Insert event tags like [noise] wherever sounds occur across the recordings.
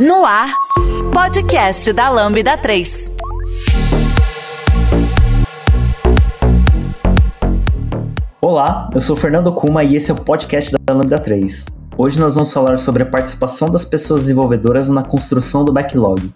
No ar, podcast da Lambda 3. Olá, eu sou Fernando Kuma e esse é o podcast da Lambda 3. Hoje nós vamos falar sobre a participação das pessoas desenvolvedoras na construção do backlog.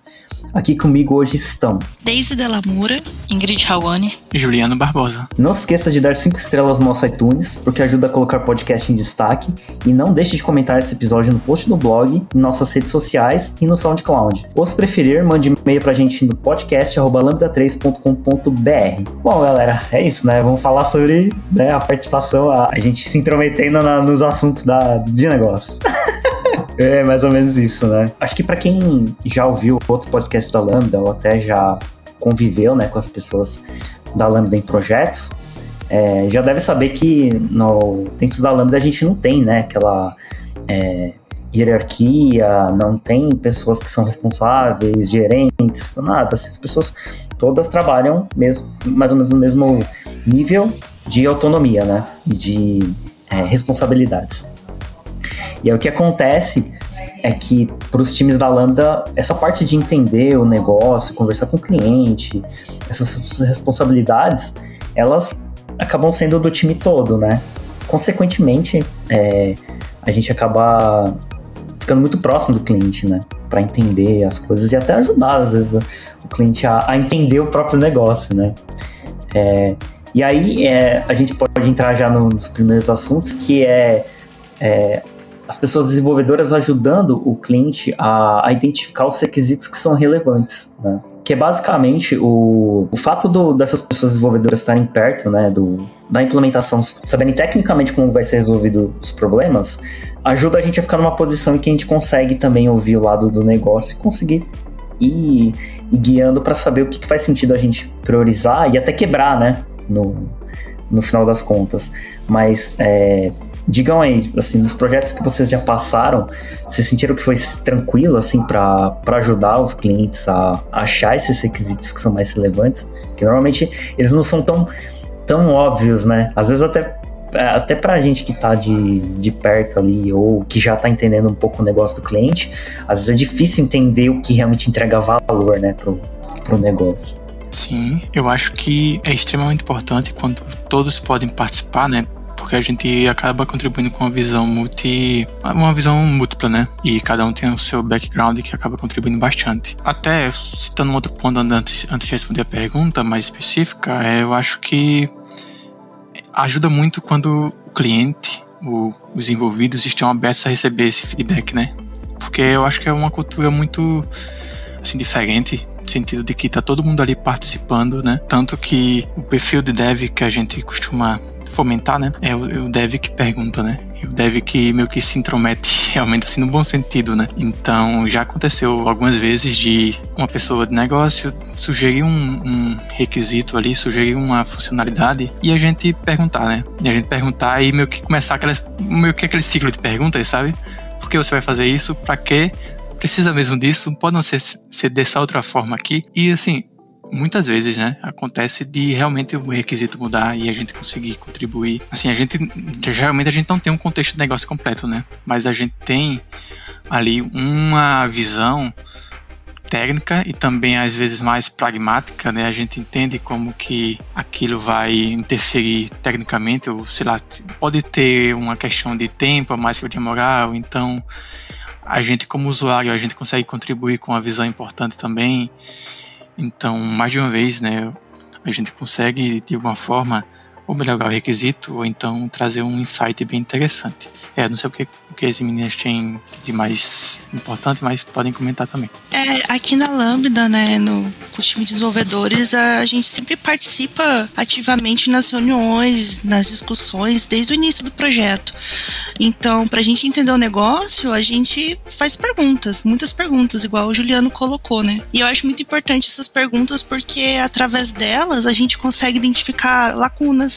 Aqui comigo hoje estão Daisy Delamura, Ingrid Rawane e Juliano Barbosa. Não se esqueça de dar 5 estrelas no nosso iTunes, porque ajuda a colocar o podcast em destaque. E não deixe de comentar esse episódio no post do blog, em nossas redes sociais e no SoundCloud. Ou se preferir, mande e-mail pra gente no podcast.lambda3.com.br. Bom, galera, é isso, né? Vamos falar sobre né, a participação, a, a gente se intrometendo na, nos assuntos da, de negócio. [laughs] É mais ou menos isso, né? Acho que para quem já ouviu outros podcasts da Lambda ou até já conviveu né, com as pessoas da Lambda em projetos, é, já deve saber que no, dentro da Lambda a gente não tem né, aquela é, hierarquia, não tem pessoas que são responsáveis, gerentes, nada. Essas pessoas todas trabalham mesmo, mais ou menos no mesmo nível de autonomia né, e de é, responsabilidades. E aí o que acontece é que para os times da Lambda, essa parte de entender o negócio, conversar com o cliente, essas responsabilidades, elas acabam sendo do time todo, né? Consequentemente, é, a gente acaba ficando muito próximo do cliente, né? Para entender as coisas e até ajudar, às vezes, o cliente a, a entender o próprio negócio, né? É, e aí é, a gente pode entrar já no, nos primeiros assuntos, que é, é as pessoas desenvolvedoras ajudando o cliente a, a identificar os requisitos que são relevantes, né? que é basicamente o, o fato do, dessas pessoas desenvolvedoras estarem perto né, do, da implementação, sabendo tecnicamente como vai ser resolvido os problemas, ajuda a gente a ficar numa posição em que a gente consegue também ouvir o lado do negócio e conseguir ir, ir guiando para saber o que, que, faz sentido a gente priorizar e até quebrar, né, no, no final das contas. Mas é, Digam aí, assim, dos projetos que vocês já passaram, vocês sentiram que foi tranquilo, assim, para ajudar os clientes a, achar esses requisitos que são mais relevantes? Que normalmente eles não são tão, tão óbvios, né? Às vezes até até pra gente que tá de, de perto ali, ou que já tá entendendo um pouco o negócio do cliente, às vezes é difícil entender o que realmente entrega valor, né, pro, pro negócio. Sim, eu acho que é extremamente importante quando todos podem participar, né? Porque a gente acaba contribuindo com uma visão multi. uma visão múltipla, né? E cada um tem o seu background que acaba contribuindo bastante. Até citando um outro ponto antes, antes de responder a pergunta mais específica, é, eu acho que ajuda muito quando o cliente, o, os envolvidos estão abertos a receber esse feedback, né? Porque eu acho que é uma cultura muito assim diferente sentido de que tá todo mundo ali participando, né? Tanto que o perfil de dev que a gente costuma fomentar, né? É o, é o dev que pergunta, né? O dev que meio que se intromete [laughs] realmente assim no bom sentido, né? Então já aconteceu algumas vezes de uma pessoa de negócio sugerir um, um requisito ali, sugerir uma funcionalidade e a gente perguntar, né? E a gente perguntar e meio que começar aquelas, meio que aquele ciclo de perguntas, sabe? Por que você vai fazer isso? Para quê? Precisa mesmo disso? Pode não ser, ser dessa outra forma aqui? E assim, muitas vezes, né, acontece de realmente o requisito mudar e a gente conseguir contribuir. Assim, a gente geralmente a gente não tem um contexto de negócio completo, né? Mas a gente tem ali uma visão técnica e também às vezes mais pragmática, né? A gente entende como que aquilo vai interferir tecnicamente, ou sei lá, pode ter uma questão de tempo a mais que demorar, ou então a gente como usuário a gente consegue contribuir com uma visão importante também. Então, mais de uma vez, né, a gente consegue de alguma forma ou melhorar o requisito, ou então trazer um insight bem interessante. É, não sei o que, o que as meninas têm de mais importante, mas podem comentar também. É, aqui na Lambda, né, no time de desenvolvedores, a gente sempre participa ativamente nas reuniões, nas discussões, desde o início do projeto. Então, para a gente entender o negócio, a gente faz perguntas, muitas perguntas, igual o Juliano colocou, né? E eu acho muito importante essas perguntas porque através delas a gente consegue identificar lacunas,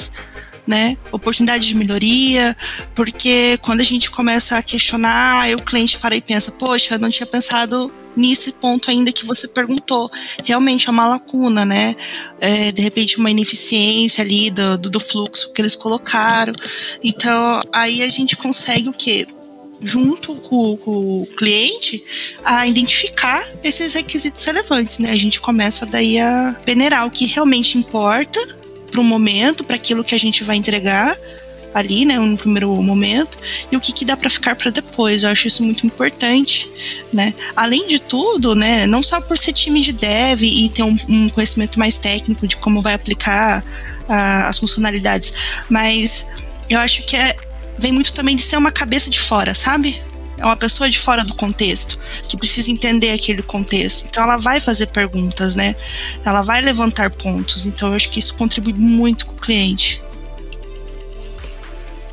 né? Oportunidade de melhoria, porque quando a gente começa a questionar, o cliente para e pensa, poxa, eu não tinha pensado nesse ponto ainda que você perguntou. Realmente é uma lacuna, né? É, de repente uma ineficiência ali do, do, do, fluxo que eles colocaram. Então, aí a gente consegue o quê? junto com, com, o cliente a identificar esses requisitos relevantes, né? A gente começa daí a peneirar o que realmente importa para o momento, para aquilo que a gente vai entregar ali, né, no primeiro momento, e o que, que dá para ficar para depois. Eu acho isso muito importante, né? Além de tudo, né, não só por ser time de dev e ter um, um conhecimento mais técnico de como vai aplicar as funcionalidades, mas eu acho que é, vem muito também de ser uma cabeça de fora, sabe? É uma pessoa de fora do contexto, que precisa entender aquele contexto. Então ela vai fazer perguntas, né? Ela vai levantar pontos. Então eu acho que isso contribui muito com o cliente.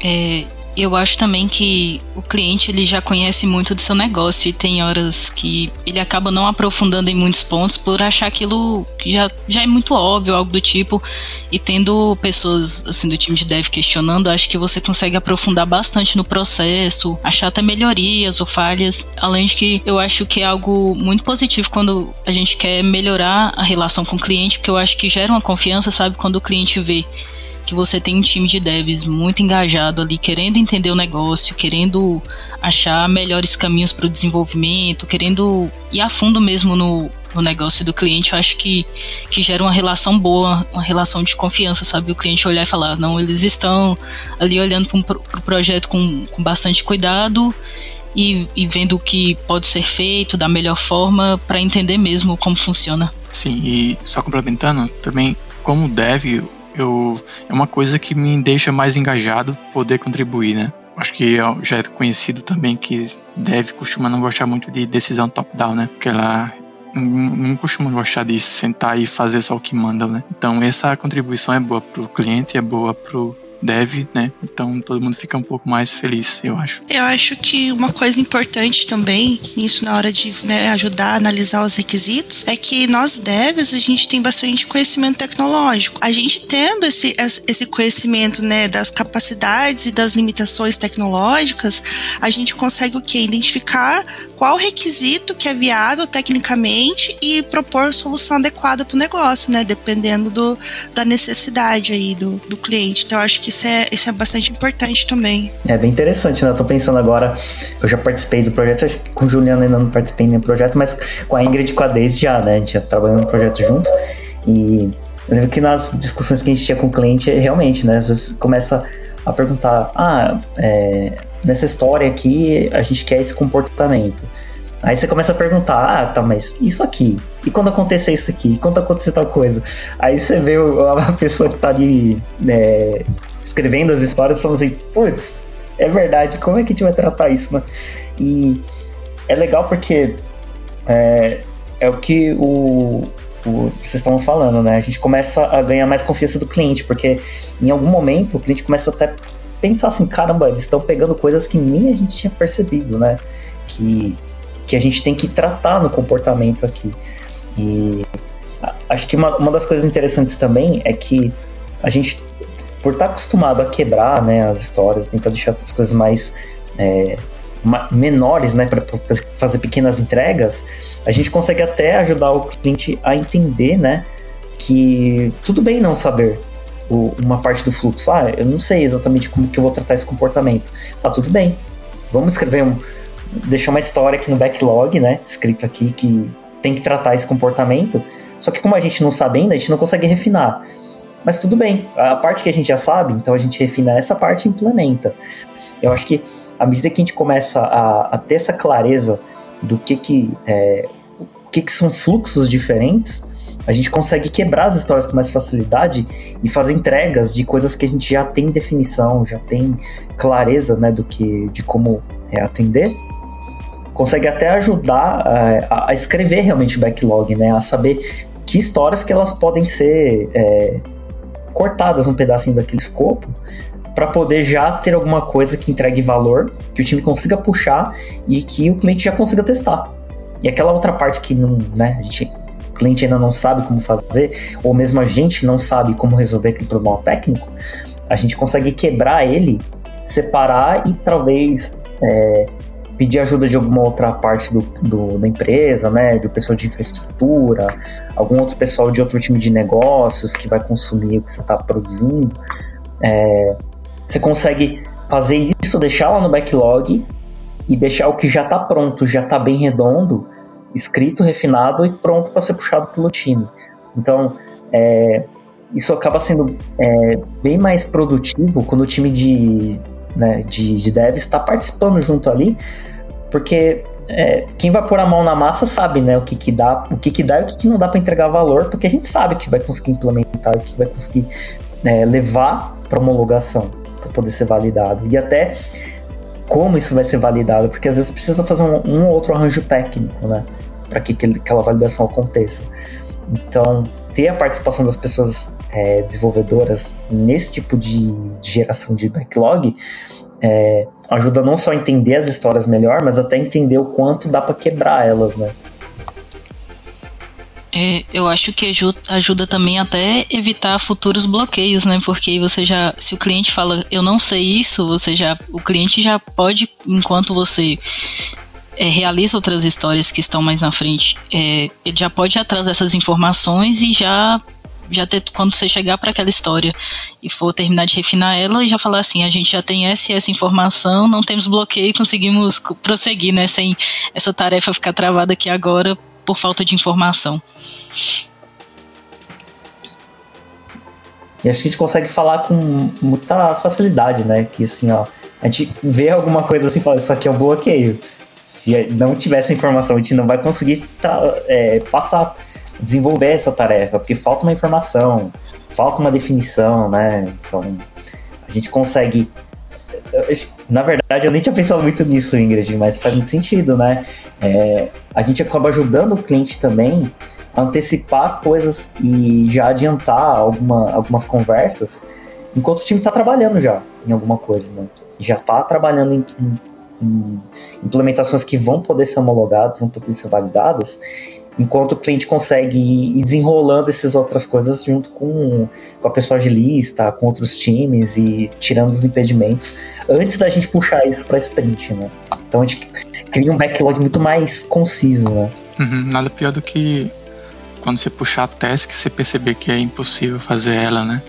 É, eu acho também que o cliente ele já conhece muito do seu negócio e tem horas que ele acaba não aprofundando em muitos pontos por achar aquilo que já, já é muito óbvio, algo do tipo. E tendo pessoas assim do time de dev questionando, acho que você consegue aprofundar bastante no processo, achar até melhorias ou falhas. Além de que eu acho que é algo muito positivo quando a gente quer melhorar a relação com o cliente, porque eu acho que gera uma confiança, sabe, quando o cliente vê que você tem um time de devs muito engajado ali, querendo entender o negócio, querendo achar melhores caminhos para o desenvolvimento, querendo ir a fundo mesmo no, no negócio do cliente, eu acho que, que gera uma relação boa, uma relação de confiança, sabe? O cliente olhar e falar, não, eles estão ali olhando para o pro projeto com, com bastante cuidado e, e, vendo o que pode ser feito da melhor forma para entender mesmo como funciona. Sim, e só complementando, também como dev, eu, é uma coisa que me deixa mais engajado poder contribuir, né? Acho que já é conhecido também que deve costuma não gostar muito de decisão top-down, né? Porque ela não, costuma gostar de sentar e fazer só o que manda, né? Então essa contribuição é boa pro cliente, é boa pro deve, né? Então todo mundo fica um pouco mais feliz, eu acho. Eu acho que uma coisa importante também nisso na hora de né, ajudar a analisar os requisitos é que nós devs a gente tem bastante conhecimento tecnológico. A gente tendo esse, esse conhecimento né, das capacidades e das limitações tecnológicas, a gente consegue o que? Identificar qual requisito que é viável tecnicamente e propor solução adequada para o negócio, né? Dependendo do, da necessidade aí do, do cliente. Então, acho que isso é, isso é bastante importante também. É bem interessante, né? Eu tô pensando agora, eu já participei do projeto, acho que com o Juliano ainda não participei nenhum projeto, mas com a Ingrid e com a Deise já, né? A gente já trabalhou no projeto juntos. E eu lembro que nas discussões que a gente tinha com o cliente, realmente, né? Às vezes começa a perguntar, ah, é, nessa história aqui a gente quer esse comportamento. Aí você começa a perguntar, ah, tá, mas isso aqui? E quando acontecer isso aqui? E quando acontecer tal coisa? Aí você vê a pessoa que tá ali né, escrevendo as histórias falando assim, putz, é verdade, como é que a gente vai tratar isso, né? E é legal porque é, é o que o, o, vocês estavam falando, né? A gente começa a ganhar mais confiança do cliente, porque em algum momento o cliente começa até pensar assim, caramba, eles estão pegando coisas que nem a gente tinha percebido, né? Que, que a gente tem que tratar no comportamento aqui. E acho que uma, uma das coisas interessantes também é que a gente, por estar acostumado a quebrar né, as histórias, tentar deixar as coisas mais é, menores, né, para fazer pequenas entregas, a gente consegue até ajudar o cliente a entender, né, que tudo bem não saber, o, uma parte do fluxo. Ah, eu não sei exatamente como que eu vou tratar esse comportamento. Tá tudo bem. Vamos escrever um. Deixar uma história aqui no backlog, né? Escrito aqui que tem que tratar esse comportamento. Só que como a gente não sabe ainda, a gente não consegue refinar. Mas tudo bem. A parte que a gente já sabe, então a gente refina essa parte e implementa. Eu acho que à medida que a gente começa a, a ter essa clareza do que que, é, o que que são fluxos diferentes, a gente consegue quebrar as histórias com mais facilidade e fazer entregas de coisas que a gente já tem definição, já tem clareza né, do que, de como é, atender. Consegue até ajudar é, a, escrever realmente o backlog, né, a saber que histórias que elas podem ser é, cortadas um pedacinho daquele escopo para poder já ter alguma coisa que entregue valor, que o time consiga puxar e que o cliente já consiga testar. E aquela outra parte que não, né, a gente cliente ainda não sabe como fazer, ou mesmo a gente não sabe como resolver aquele problema técnico, a gente consegue quebrar ele, separar e talvez é, pedir ajuda de alguma outra parte do, do, da empresa, né, do pessoal de infraestrutura, algum outro pessoal de outro time de negócios que vai consumir o que você está produzindo. É, você consegue fazer isso, deixar lá no backlog e deixar o que já está pronto, já está bem redondo, escrito, refinado e pronto para ser puxado pelo time. Então, é, isso acaba sendo é, bem mais produtivo quando o time de, né, de, de devs está participando junto ali, porque é, quem vai pôr a mão na massa sabe né, o que, que dá, o que, que dá e o que, que não dá para entregar valor, porque a gente sabe que vai conseguir implementar, que vai conseguir é, levar para homologação, para poder ser validado. E até como isso vai ser validado, porque às vezes precisa fazer um, um outro arranjo técnico, né? Para que aquela validação aconteça. Então, ter a participação das pessoas é, desenvolvedoras nesse tipo de, de geração de backlog é, ajuda não só a entender as histórias melhor, mas até entender o quanto dá para quebrar elas, né? É, eu acho que ajuda, ajuda também até evitar futuros bloqueios, né? Porque você já, se o cliente fala, eu não sei isso, você já, o cliente já pode, enquanto você é, realiza outras histórias que estão mais na frente, é, ele já pode atrás dessas informações e já já ter quando você chegar para aquela história e for terminar de refinar ela e já falar assim, a gente já tem essa essa informação, não temos bloqueio, conseguimos prosseguir, né, sem essa tarefa ficar travada aqui agora por falta de informação. E acho que a gente consegue falar com muita facilidade, né? Que assim, ó, a gente vê alguma coisa assim e fala, isso aqui é um bloqueio se não tiver essa informação, a gente não vai conseguir é, passar, desenvolver essa tarefa, porque falta uma informação, falta uma definição, né? Então, a gente consegue. Na verdade, eu nem tinha pensado muito nisso, Ingrid, mas faz muito sentido, né? É, a gente acaba ajudando o cliente também a antecipar coisas e já adiantar alguma, algumas conversas enquanto o time está trabalhando já em alguma coisa, né? Já está trabalhando em, em implementações que vão poder ser homologadas, vão poder ser validadas, enquanto o cliente consegue ir desenrolando essas outras coisas junto com, com a pessoa de lista, com outros times e tirando os impedimentos antes da gente puxar isso para sprint, né? Então a gente cria um backlog muito mais conciso, né? Uhum, nada pior do que quando você puxar a task, você perceber que é impossível fazer ela, né?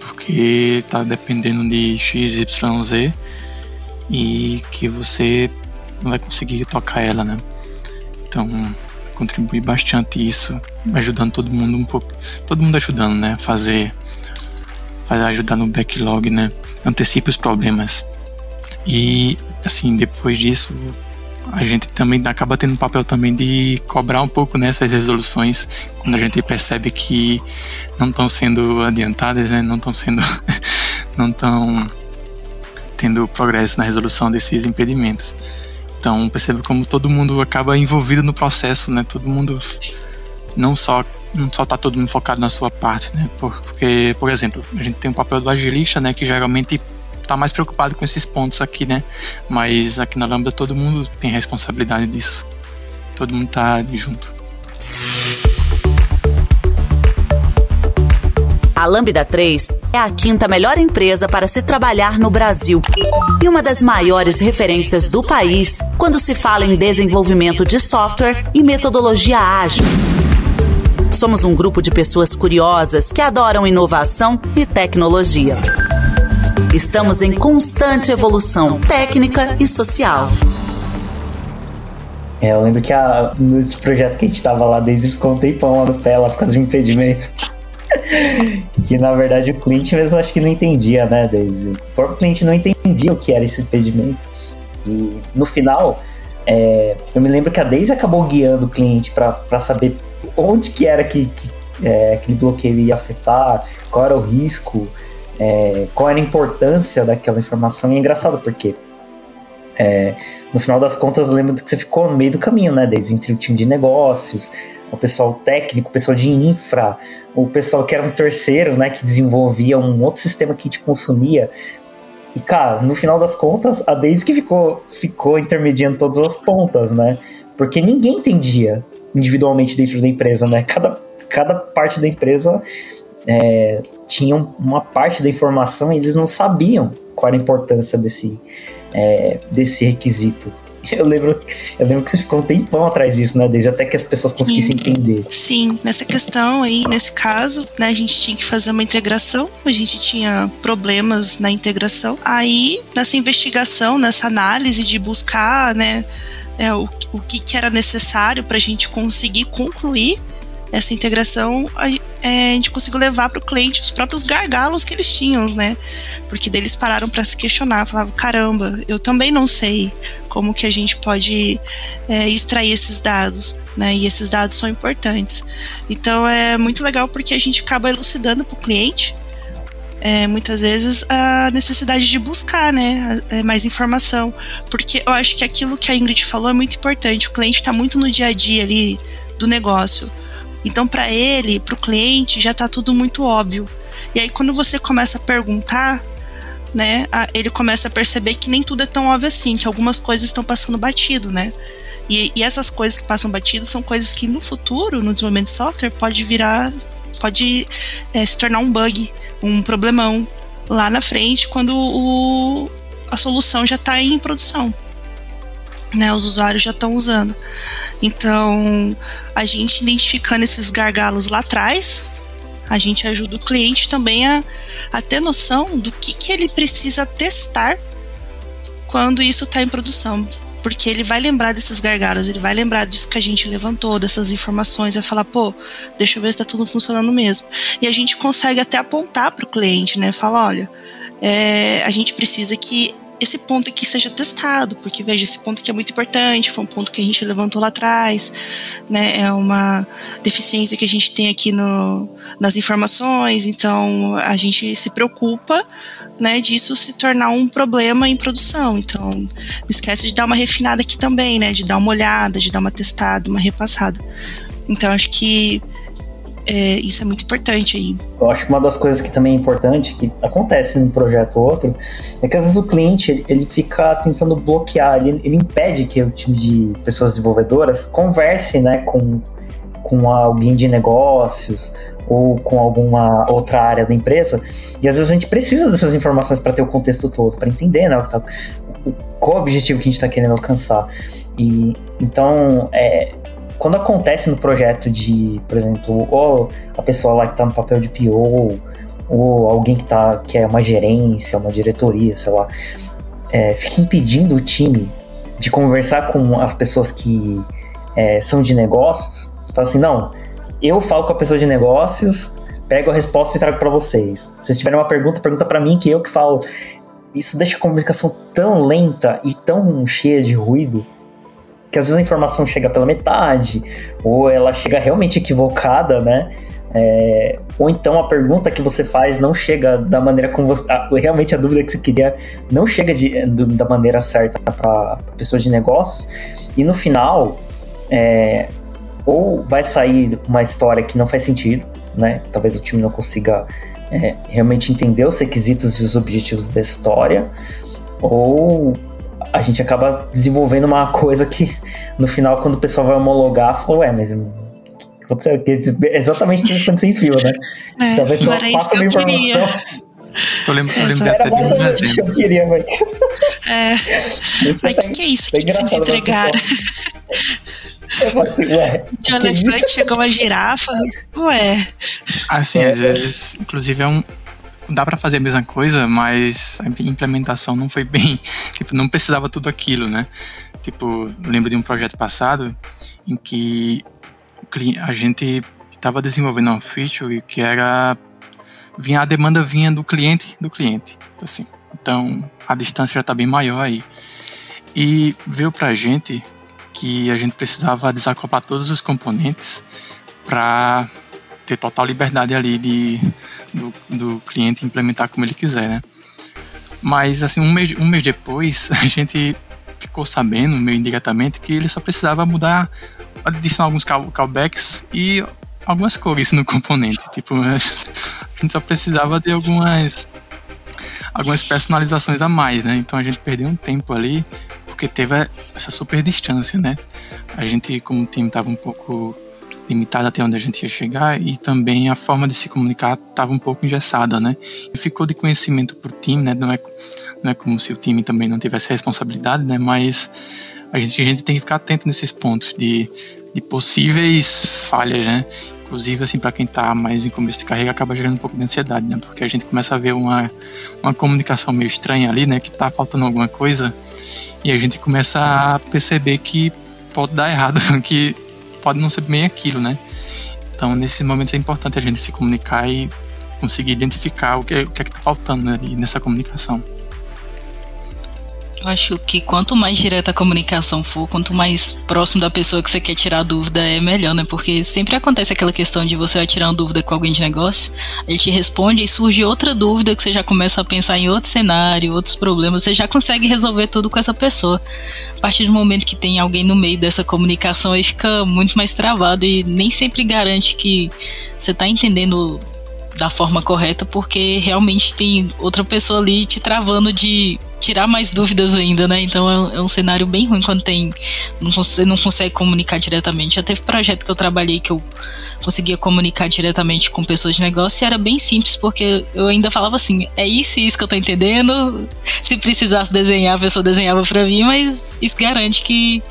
Porque tá dependendo de X, Y, Z e que você não vai conseguir tocar ela, né? Então, contribui bastante isso, ajudando todo mundo um pouco, todo mundo ajudando, né? Fazer, fazer ajudar no backlog, né? Antecipa os problemas. E assim, depois disso, a gente também acaba tendo um papel também de cobrar um pouco nessas resoluções quando a gente percebe que não estão sendo adiantadas, né? Não estão sendo [laughs] não estão tendo progresso na resolução desses impedimentos. Então percebe como todo mundo acaba envolvido no processo, né? Todo mundo não só não só tá todo mundo focado na sua parte, né? Porque, por exemplo, a gente tem o papel do agilista, né? Que geralmente tá mais preocupado com esses pontos aqui, né? Mas aqui na Lambda todo mundo tem responsabilidade disso. Todo mundo tá junto. A Lambda 3 é a quinta melhor empresa para se trabalhar no Brasil e uma das maiores referências do país quando se fala em desenvolvimento de software e metodologia ágil. Somos um grupo de pessoas curiosas que adoram inovação e tecnologia. Estamos em constante evolução técnica e social. É, eu lembro que a, nesse projeto que a gente estava lá, desde ficou um tempão lá no pé, lá por causa de impedimento. Que na verdade o cliente mesmo acho que não entendia, né, Daisy? O próprio cliente não entendia o que era esse impedimento. E no final, é, eu me lembro que a Daisy acabou guiando o cliente para saber onde que era que, que é, aquele bloqueio ia afetar, qual era o risco, é, qual era a importância daquela informação. E é engraçado porque é, no final das contas, eu lembro que você ficou no meio do caminho, né? Desde entre o time de negócios, o pessoal técnico, o pessoal de infra, o pessoal que era um terceiro, né? Que desenvolvia um outro sistema que te consumia. E, cara, no final das contas, a Daisy que ficou, ficou intermediando todas as pontas, né? Porque ninguém entendia individualmente dentro da empresa, né? Cada, cada parte da empresa é, tinha uma parte da informação e eles não sabiam qual era a importância desse, é, desse requisito. [laughs] Eu lembro, eu lembro que você ficou um tempão atrás disso, né, Desde até que as pessoas conseguissem Sim. entender. Sim, nessa questão aí, nesse caso, né, a gente tinha que fazer uma integração, a gente tinha problemas na integração. Aí, nessa investigação, nessa análise de buscar, né, é, o, o que, que era necessário para a gente conseguir concluir essa integração, a, é, a gente conseguiu levar para o cliente os próprios gargalos que eles tinham, né? Porque deles pararam para se questionar, falavam, caramba, eu também não sei como que a gente pode é, extrair esses dados, né? E esses dados são importantes. Então é muito legal porque a gente acaba elucidando para o cliente é, muitas vezes a necessidade de buscar né, é, mais informação. Porque eu acho que aquilo que a Ingrid falou é muito importante. O cliente está muito no dia a dia ali do negócio. Então, para ele, para o cliente, já está tudo muito óbvio. E aí, quando você começa a perguntar, né, ele começa a perceber que nem tudo é tão óbvio assim, que algumas coisas estão passando batido, né? E, e essas coisas que passam batido são coisas que no futuro, no desenvolvimento de software, pode virar, pode é, se tornar um bug, um problemão lá na frente, quando o, a solução já está em produção. Né, os usuários já estão usando. Então, a gente identificando esses gargalos lá atrás, a gente ajuda o cliente também a, a ter noção do que, que ele precisa testar quando isso está em produção. Porque ele vai lembrar desses gargalos, ele vai lembrar disso que a gente levantou, dessas informações, vai falar, pô, deixa eu ver se está tudo funcionando mesmo. E a gente consegue até apontar para o cliente, né? Falar, olha, é, a gente precisa que esse ponto aqui seja testado, porque veja, esse ponto aqui é muito importante, foi um ponto que a gente levantou lá atrás, né? É uma deficiência que a gente tem aqui no, nas informações, então a gente se preocupa né, disso se tornar um problema em produção. Então, não esquece de dar uma refinada aqui também, né? De dar uma olhada, de dar uma testada, uma repassada. Então, acho que é, isso é muito importante aí. Eu acho que uma das coisas que também é importante, que acontece num projeto ou outro, é que às vezes o cliente ele, fica tentando bloquear, ele, ele, impede que o time de pessoas desenvolvedoras converse né, com, com alguém de negócios ou com alguma outra área da empresa. E às vezes a gente precisa dessas informações para ter o contexto todo, para entender né, o, tá, o, qual o objetivo que a gente está querendo alcançar. E então é, quando acontece no projeto de, por exemplo, ou a pessoa lá que está no papel de PO, ou alguém que, tá, que é uma gerência, uma diretoria, sei lá, é, fica impedindo o time de conversar com as pessoas que é, são de negócios, fala assim, não, eu falo com a pessoa de negócios, pego a resposta e trago para vocês. Se vocês tiverem uma pergunta, pergunta para mim que eu que falo. Isso deixa a comunicação tão lenta e tão cheia de ruído que às vezes a informação chega pela metade, ou ela chega realmente equivocada, né? É, ou então a pergunta que você faz não chega da maneira como você. A, realmente a dúvida que você queria não chega de, do, da maneira certa para pessoa de negócios, e no final, é, ou vai sair uma história que não faz sentido, né? Talvez o time não consiga é, realmente entender os requisitos e os objetivos da história, ou a gente acaba desenvolvendo uma coisa que no final, quando o pessoal vai homologar, falou, ué, mas aconteceu exatamente isso que sem fio, né? [laughs] É, Talvez só faça uma informação. Tô lembrando, tô lembrando Era exatamente o que eu queria, mas. [laughs] É. Mas o que, que é isso que vocês entregaram? Eu falei assim, ué. De um elefante chegou uma girafa. Ué. Assim, às vezes, inclusive, é um, dá para fazer a mesma coisa, mas a implementação não foi bem, [laughs] tipo, não precisava tudo aquilo, né? Tipo, lembro de um projeto passado em que a gente estava desenvolvendo um feature que era vinha a demanda vinha do cliente do cliente, assim. Então, a distância já está bem maior aí. E veio para a gente que a gente precisava desacoplar todos os componentes para ter total liberdade ali de, do, do, cliente implementar como ele quiser, né? Mas, assim, um mês, um mês depois, [laughs] a gente ficou sabendo, meio indiretamente, que ele só precisava mudar, adicionar alguns call, callbacks e algumas cores no componente. Tipo, [laughs] a gente só precisava de algumas algumas personalizações a mais, né? Então a gente perdeu um tempo ali porque teve essa super distância, né? A gente, como time, estava um pouco limitado até onde a gente ia chegar e também a forma de se comunicar estava um pouco engessada, né? Ficou de conhecimento para o time, né? Não é, não é como se o time também não tivesse responsabilidade, né? Mas a gente, a gente tem que ficar atento nesses pontos de, de possíveis falhas, né? Inclusive, assim, para quem está mais em começo de carreira, acaba gerando um pouco de ansiedade, né? Porque a gente começa a ver uma, uma comunicação meio estranha ali, né? Que está faltando alguma coisa e a gente começa a perceber que pode dar errado, [laughs] que pode não ser bem aquilo, né? Então, nesses momentos é importante a gente se comunicar e conseguir identificar o que, o que é que está faltando né, nessa comunicação. Acho que quanto mais direta a comunicação for, quanto mais próximo da pessoa que você quer tirar dúvida, é melhor, né? Porque sempre acontece aquela questão de você vai tirar uma dúvida com alguém de negócio, ele te responde e surge outra dúvida que você já começa a pensar em outro cenário, outros problemas, você já consegue resolver tudo com essa pessoa. A partir do momento que tem alguém no meio dessa comunicação, aí fica muito mais travado e nem sempre garante que você está entendendo da forma correta, porque realmente tem outra pessoa ali te travando de tirar mais dúvidas ainda, né? Então é um, é um cenário bem ruim quando tem. Não, você não consegue comunicar diretamente. Já teve projeto que eu trabalhei que eu conseguia comunicar diretamente com pessoas de negócio e era bem simples, porque eu ainda falava assim: é isso e isso que eu tô entendendo. Se precisasse desenhar, a pessoa desenhava para mim, mas isso garante que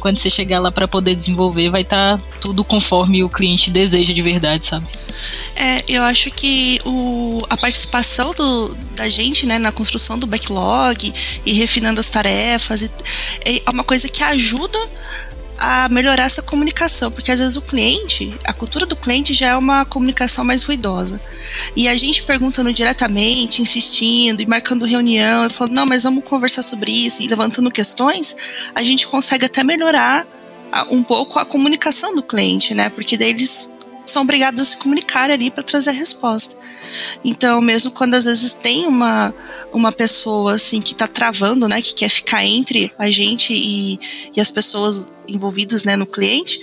quando você chegar lá para poder desenvolver, vai estar tá tudo conforme o cliente deseja de verdade, sabe? É, eu acho que o, a participação do, da gente né, na construção do backlog e refinando as tarefas é, é uma coisa que ajuda a melhorar essa comunicação, porque às vezes o cliente, a cultura do cliente já é uma comunicação mais ruidosa. E a gente perguntando diretamente, insistindo e marcando reunião, e falando, não, mas vamos conversar sobre isso, e levantando questões, a gente consegue até melhorar um pouco a comunicação do cliente, né? Porque daí eles são obrigados a se comunicar ali para trazer a resposta. Então, mesmo quando às vezes tem uma, uma pessoa assim que está travando, né, que quer ficar entre a gente e, e as pessoas envolvidas né, no cliente,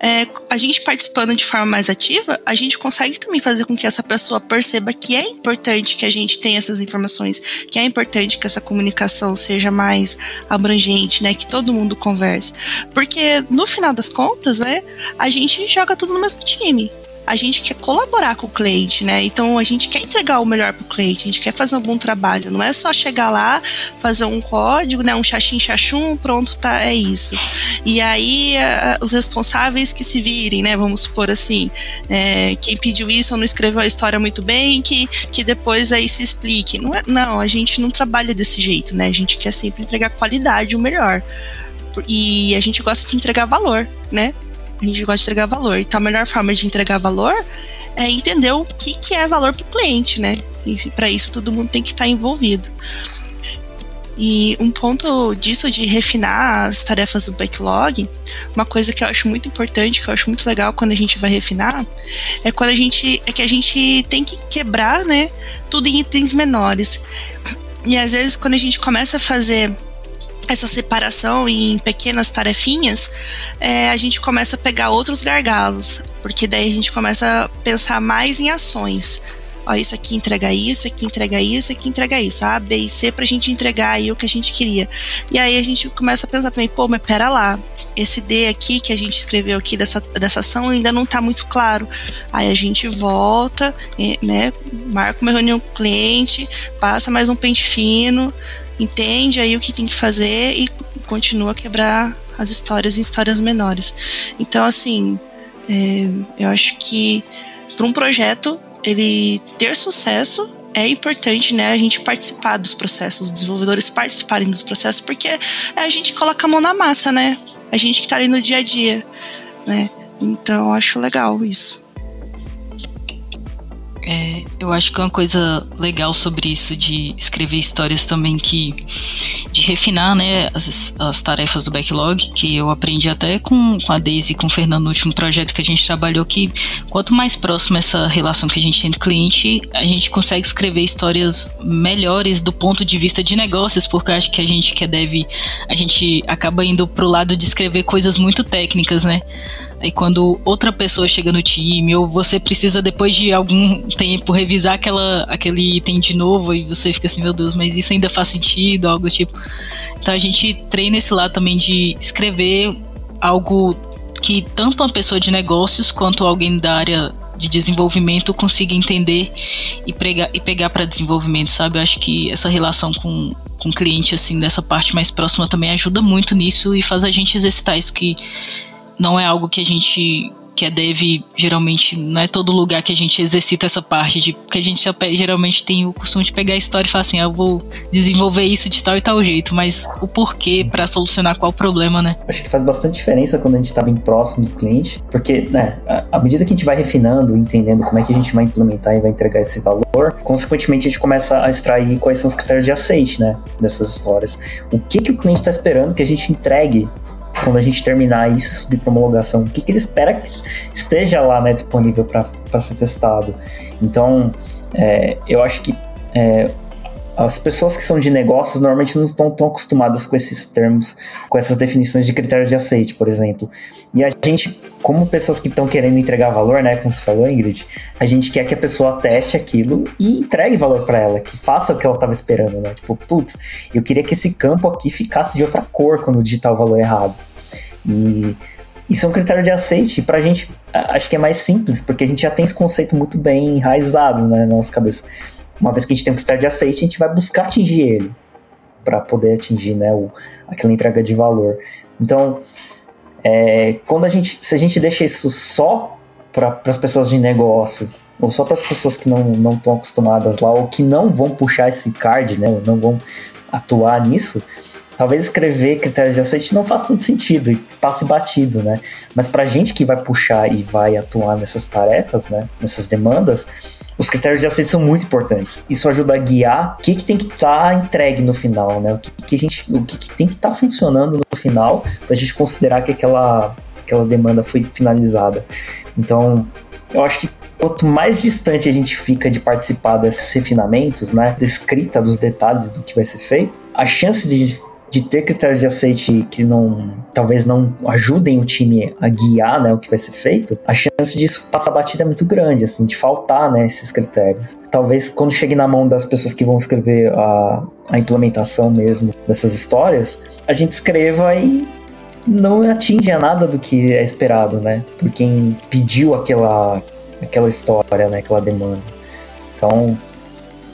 é, a gente participando de forma mais ativa, a gente consegue também fazer com que essa pessoa perceba que é importante que a gente tenha essas informações, que é importante que essa comunicação seja mais abrangente, né, que todo mundo converse. Porque no final das contas, né, a gente joga tudo no mesmo time a gente quer colaborar com o cliente, né? Então a gente quer entregar o melhor para o cliente, a gente quer fazer um bom trabalho. Não é só chegar lá, fazer um código, né? Um chachim chachum, pronto, tá, é isso. E aí a, os responsáveis que se virem, né? Vamos supor assim, é, quem pediu isso não escreveu a história muito bem, que, que depois aí se explique. Não, é, não, a gente não trabalha desse jeito, né? A gente quer sempre entregar qualidade, o melhor. E a gente gosta de entregar valor, né? A gente gosta de entregar valor. Então, a melhor forma de entregar valor é entender o que, que é valor para o cliente, né? E para isso, todo mundo tem que estar envolvido. E um ponto disso de refinar as tarefas do backlog, uma coisa que eu acho muito importante, que eu acho muito legal quando a gente vai refinar, é quando a gente é que a gente tem que quebrar, né, tudo em itens menores. E às vezes quando a gente começa a fazer essa separação em pequenas tarefinhas, é, a gente começa a pegar outros gargalos, porque daí a gente começa a pensar mais em ações. Ó, isso aqui entrega isso, aqui entrega isso, aqui entrega isso. A, B e C pra gente entregar aí o que a gente queria. E aí a gente começa a pensar também, pô, mas pera lá, esse D aqui que a gente escreveu aqui dessa, dessa ação ainda não está muito claro. Aí a gente volta, né, marca uma reunião com o cliente, passa mais um pente fino, entende aí o que tem que fazer e continua a quebrar as histórias em histórias menores. Então, assim, é, eu acho que para um projeto ele ter sucesso é importante, né, a gente participar dos processos, os desenvolvedores participarem dos processos, porque é a gente coloca a mão na massa, né? A gente que está ali no dia a dia, né? Então, acho legal isso. É, eu acho que uma coisa legal sobre isso de escrever histórias também que de refinar né, as, as tarefas do backlog, que eu aprendi até com, com a Daisy e com o Fernando no último projeto que a gente trabalhou, que quanto mais próxima essa relação que a gente tem do cliente, a gente consegue escrever histórias melhores do ponto de vista de negócios, porque acho que a gente que é dev, a gente acaba indo pro lado de escrever coisas muito técnicas, né? Aí quando outra pessoa chega no time, ou você precisa depois de algum tempo revisar aquela, aquele item de novo, e você fica assim, meu Deus, mas isso ainda faz sentido, algo tipo. Então a gente treina esse lado também de escrever algo que tanto uma pessoa de negócios quanto alguém da área de desenvolvimento consiga entender e, pregar, e pegar para desenvolvimento, sabe? Eu acho que essa relação com com cliente assim dessa parte mais próxima também ajuda muito nisso e faz a gente exercitar isso que não é algo que a gente que é dev, geralmente não é todo lugar que a gente exercita essa parte de porque a gente geralmente tem o costume de pegar a história e falar assim, ah, eu vou desenvolver isso de tal e tal jeito, mas o porquê para solucionar qual problema, né? Acho que faz bastante diferença quando a gente tá bem próximo do cliente, porque, né, à medida que a gente vai refinando, entendendo como é que a gente vai implementar e vai entregar esse valor, consequentemente a gente começa a extrair quais são os critérios de aceite, né, dessas histórias. O que que o cliente está esperando que a gente entregue quando a gente terminar isso, subir para homologação, o que, que ele espera que esteja lá né, disponível para ser testado. Então, é, eu acho que é, as pessoas que são de negócios normalmente não estão tão acostumadas com esses termos, com essas definições de critérios de aceite, por exemplo. E a gente, como pessoas que estão querendo entregar valor, né, como você falou, Ingrid, a gente quer que a pessoa teste aquilo e entregue valor para ela, que faça o que ela estava esperando, né? Tipo, putz, eu queria que esse campo aqui ficasse de outra cor quando digitar o valor errado. E isso é um critério de aceite para a gente acho que é mais simples, porque a gente já tem esse conceito muito bem enraizado né, na nossa cabeça. Uma vez que a gente tem um critério de aceite, a gente vai buscar atingir ele para poder atingir né, o, aquela entrega de valor. Então, é, quando a gente, se a gente deixa isso só para as pessoas de negócio, ou só para as pessoas que não estão acostumadas lá, ou que não vão puxar esse card, né, ou não vão atuar nisso, talvez escrever critérios de aceite não faça tanto sentido e passe batido, né? Mas para gente que vai puxar e vai atuar nessas tarefas, né, nessas demandas, os critérios de aceite são muito importantes. Isso ajuda a guiar o que, que tem que estar tá entregue no final, né? O que, que a gente, o que, que tem que estar tá funcionando no final para a gente considerar que aquela, aquela demanda foi finalizada. Então, eu acho que quanto mais distante a gente fica de participar desses refinamentos, né, descrita dos detalhes do que vai ser feito, a chance de de ter critérios de aceite que não talvez não ajudem o time a guiar né, o que vai ser feito, a chance disso passar batida é muito grande, assim, de faltar né, esses critérios. Talvez quando chegue na mão das pessoas que vão escrever a, a implementação mesmo dessas histórias, a gente escreva e não atinja nada do que é esperado, né? Por quem pediu aquela, aquela história, né? Aquela demanda. Então,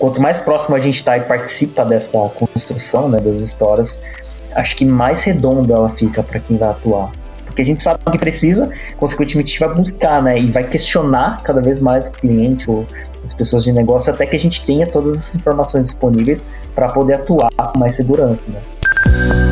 quanto mais próximo a gente está e participa dessa construção né, das histórias, acho que mais redonda ela fica para quem vai atuar. Porque a gente sabe o que precisa, consequentemente vai buscar, né? E vai questionar cada vez mais o cliente ou as pessoas de negócio até que a gente tenha todas as informações disponíveis para poder atuar com mais segurança, né?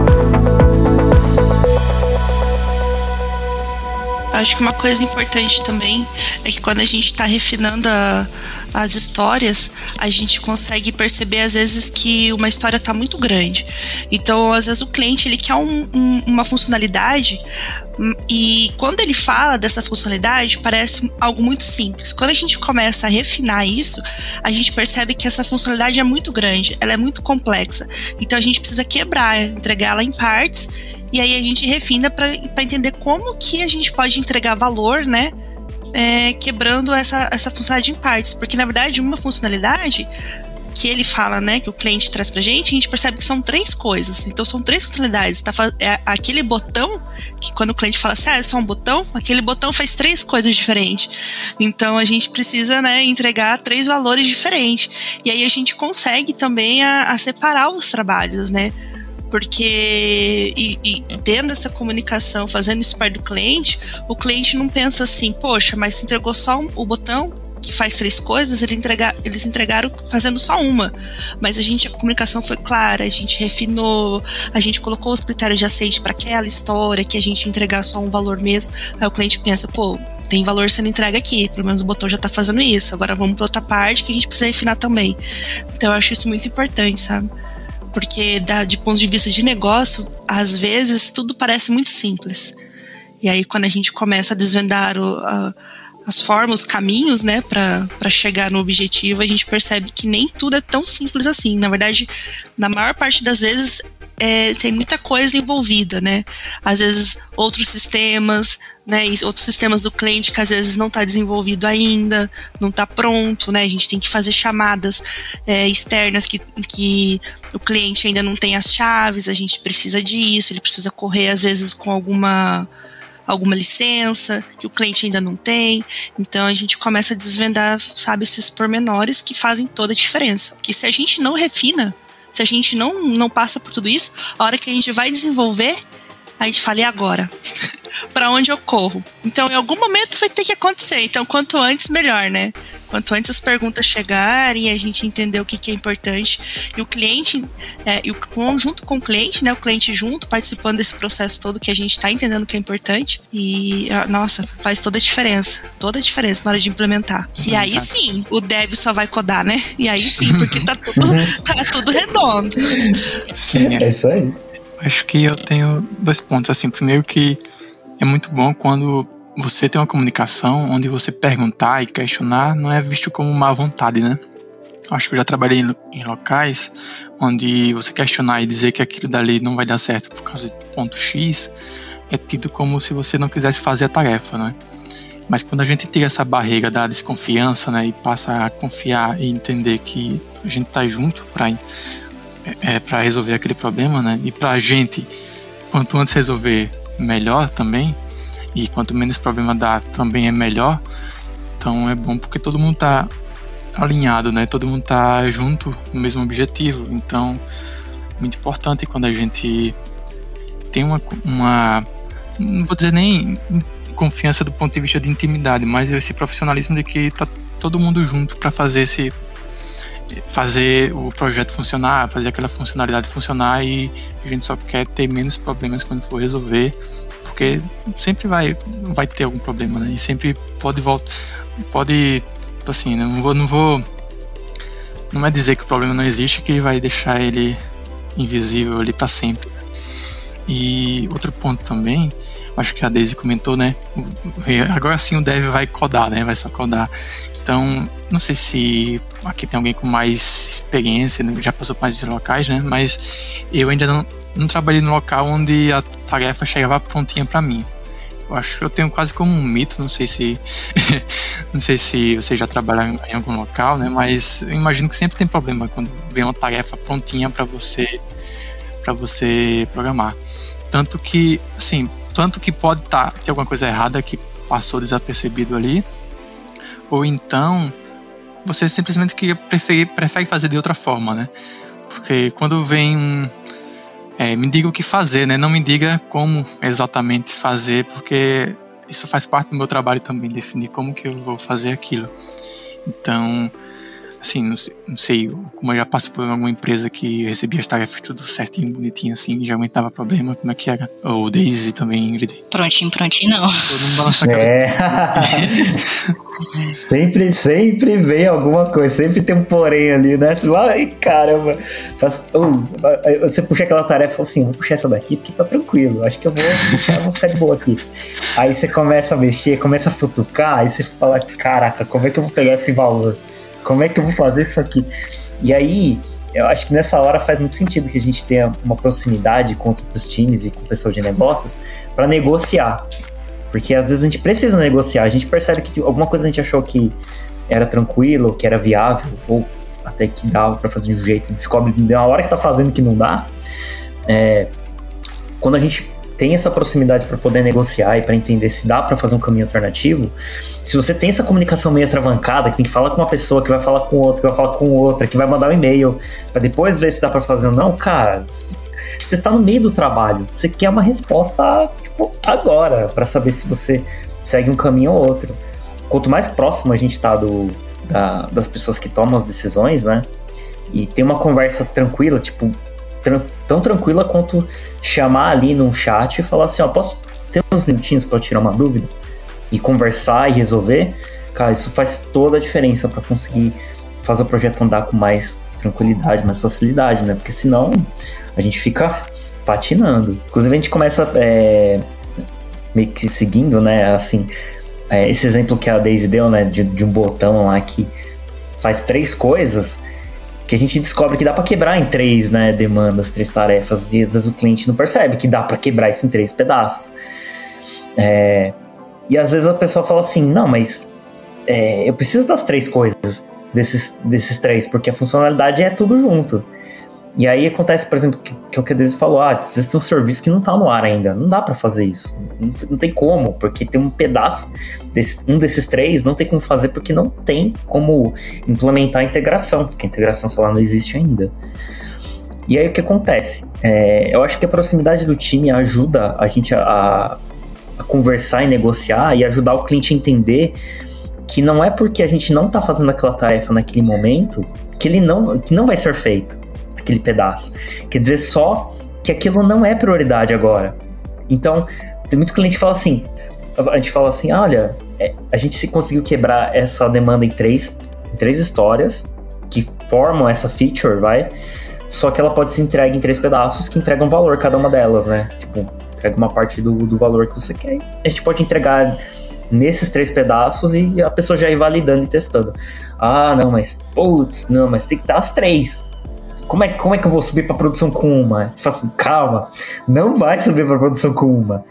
Acho que uma coisa importante também é que quando a gente está refinando a, as histórias, a gente consegue perceber às vezes que uma história está muito grande. Então, às vezes o cliente ele quer um, um, uma funcionalidade hum, e quando ele fala dessa funcionalidade parece algo muito simples. Quando a gente começa a refinar isso, a gente percebe que essa funcionalidade é muito grande, ela é muito complexa. Então a gente precisa quebrar, entregar ela em partes e aí a gente refina para entender como que a gente pode entregar valor, né? É, quebrando essa, essa funcionalidade em partes. Porque, na verdade, uma funcionalidade que ele fala, né, que o cliente traz pra gente, a gente percebe que são três coisas. Então são três funcionalidades. Tá, é aquele botão, que quando o cliente fala assim, ah, é só um botão, aquele botão faz três coisas diferentes. Então a gente precisa, né, entregar três valores diferentes. E aí a gente consegue também a, a separar os trabalhos, né? Porque e, e, tendo essa comunicação, fazendo isso parte do cliente, o cliente não pensa assim, poxa, mas se entregou só um, o botão que faz três coisas, ele entregar, eles entregaram fazendo só uma. Mas a gente, a comunicação foi clara, a gente refinou, a gente colocou os critérios de aceite para aquela história, que a gente entregar só um valor mesmo. Aí o cliente pensa, pô, tem valor sendo entregue aqui, pelo menos o botão já tá fazendo isso, agora vamos para outra parte que a gente precisa refinar também. Então eu acho isso muito importante, sabe? Porque da, de ponto de vista de negócio, às vezes tudo parece muito simples. E aí quando a gente começa a desvendar o, a, as formas, os caminhos, né, para chegar no objetivo, a gente percebe que nem tudo é tão simples assim. Na verdade, na maior parte das vezes é, tem muita coisa envolvida, né? Às vezes outros sistemas, né? Outros sistemas do cliente que às vezes não está desenvolvido ainda, não está pronto, né? A gente tem que fazer chamadas é, externas que, que o cliente ainda não tem as chaves, a gente precisa disso, ele precisa correr às vezes com alguma alguma licença que o cliente ainda não tem. Então a gente começa a desvendar, sabe, esses pormenores que fazem toda a diferença. Porque se a gente não refina, se a gente não, não passa por tudo isso, a hora que a gente vai desenvolver, a gente fala, e agora? [laughs] para onde eu corro? Então, em algum momento vai ter que acontecer. Então, quanto antes, melhor, né? Quanto antes as perguntas chegarem, a gente entender o que, que é importante. E o cliente, é, e o, junto com o cliente, né? O cliente junto, participando desse processo todo que a gente está entendendo que é importante. E, ah, nossa, faz toda a diferença. Toda a diferença na hora de implementar. Sim, e aí tá. sim, o dev só vai codar, né? E aí sim, [laughs] porque tá tudo, tá tudo redondo. Sim, é isso aí. Acho que eu tenho dois pontos. Assim, primeiro que é muito bom quando você tem uma comunicação onde você perguntar e questionar não é visto como má vontade, né? Acho que eu já trabalhei em, locais onde você questionar e dizer que aquilo dali não vai dar certo por causa de ponto X é tido como se você não quisesse fazer a tarefa, né? Mas quando a gente tira essa barreira da desconfiança, né, e passa a confiar e entender que a gente tá junto para é, para resolver aquele problema, né? E para a gente, quanto antes resolver, melhor também. E quanto menos problema dá, também é melhor. Então é bom porque todo mundo tá alinhado, né? Todo mundo tá junto no mesmo objetivo. Então, muito importante quando a gente tem uma, uma não vou dizer nem confiança do ponto de vista de intimidade, mas esse profissionalismo de que tá todo mundo junto para fazer esse fazer o projeto funcionar, fazer aquela funcionalidade funcionar e a gente só quer ter menos problemas quando for resolver, porque sempre vai, vai ter algum problema, né? E sempre pode voltar, pode, assim, né? não vou, não vou, não é dizer que o problema não existe que vai deixar ele invisível ali para sempre. E outro ponto também, acho que a Daisy comentou, né? Agora sim o dev vai codar, né? Vai só codar. Então, não sei se aqui tem alguém com mais experiência, né, já passou por mais locais, né? Mas eu ainda não, não trabalhei no local onde a tarefa chegava prontinha para mim. Eu acho que eu tenho quase como um mito, não sei se [laughs] não sei se você já trabalha em algum local, né? Mas eu imagino que sempre tem problema quando vem uma tarefa prontinha para você para você programar. Tanto que, assim, tanto que pode tá, ter alguma coisa errada que passou desapercebido ali, ou então você simplesmente que prefere, prefere fazer de outra forma, né? Porque quando vem um. É, me diga o que fazer, né? Não me diga como exatamente fazer, porque isso faz parte do meu trabalho também, definir como que eu vou fazer aquilo. Então, assim, não sei, não sei, como eu já passei por alguma empresa que recebia as tarefas tudo certinho, bonitinho assim, já aumentava problema, como é que era? Ou Daisy também, Ingrid? Prontinho, prontinho não. Todo mundo balança a É. [laughs] sempre, sempre vem alguma coisa, sempre tem um porém ali, né? Você fala, ai caramba. você puxa aquela tarefa e fala assim, vou puxar essa daqui porque tá tranquilo, acho que eu vou, eu vou ficar de boa aqui. Aí você começa a mexer, começa a futucar, aí você fala, caraca, como é que eu vou pegar esse valor? Como é que eu vou fazer isso aqui? E aí, eu acho que nessa hora faz muito sentido que a gente tenha uma proximidade com outros times e com o pessoal de negócios [laughs] para negociar. Porque às vezes a gente precisa negociar, a gente percebe que alguma coisa a gente achou que era tranquilo, que era viável, ou até que dava para fazer de um jeito, descobre na hora que tá fazendo que não dá. É, quando a gente tem essa proximidade para poder negociar e para entender se dá para fazer um caminho alternativo, se você tem essa comunicação meio atravancada, que tem que falar com uma pessoa, que vai falar com outra, que vai falar com outra, que vai mandar um e-mail, para depois ver se dá para fazer ou não, cara, você tá no meio do trabalho, você quer uma resposta tipo, agora, para saber se você segue um caminho ou outro. Quanto mais próximo a gente tá do, da, das pessoas que tomam as decisões, né? E tem uma conversa tranquila, tipo, tão tranquila quanto chamar ali num chat e falar assim, ó, posso ter uns minutinhos para tirar uma dúvida e conversar e resolver? Cara, isso faz toda a diferença para conseguir fazer o projeto andar com mais tranquilidade, mais facilidade, né? Porque senão a gente fica patinando. Inclusive a gente começa é, meio que seguindo, né? Assim, é, esse exemplo que a Daisy deu, né? De, de um botão lá que faz três coisas que a gente descobre que dá para quebrar em três né, demandas, três tarefas, e às vezes o cliente não percebe que dá para quebrar isso em três pedaços. É, e às vezes a pessoa fala assim: não, mas é, eu preciso das três coisas, desses, desses três, porque a funcionalidade é tudo junto. E aí acontece, por exemplo, que, que o que a Daisy falou, ah, existe um serviço que não está no ar ainda, não dá para fazer isso, não, não, tem como, porque tem um pedaço, desse, um desses três não tem como fazer porque não tem como implementar a integração, porque a integração, sei lá, não existe ainda. E aí o que acontece? É, eu acho que a proximidade do time ajuda a gente a, a conversar e negociar e ajudar o cliente a entender que não é porque a gente não está fazendo aquela tarefa naquele momento que ele não, que não vai ser feito aquele pedaço. Quer dizer só que aquilo não é prioridade agora. Então, tem muito cliente que fala assim, a gente fala assim, olha, é, a gente se conseguiu quebrar essa demanda em três, em três histórias que formam essa feature, vai? Só que ela pode ser entregue em três pedaços que entregam valor cada uma delas, né? Tipo, entrega uma parte do, do valor que você quer. A gente pode entregar nesses três pedaços e a pessoa já ir validando e testando. Ah, não, mas putz, não, mas tem que estar as três. Como é, como é que eu vou subir para produção com uma? Eu assim, calma, não vai subir para produção com uma.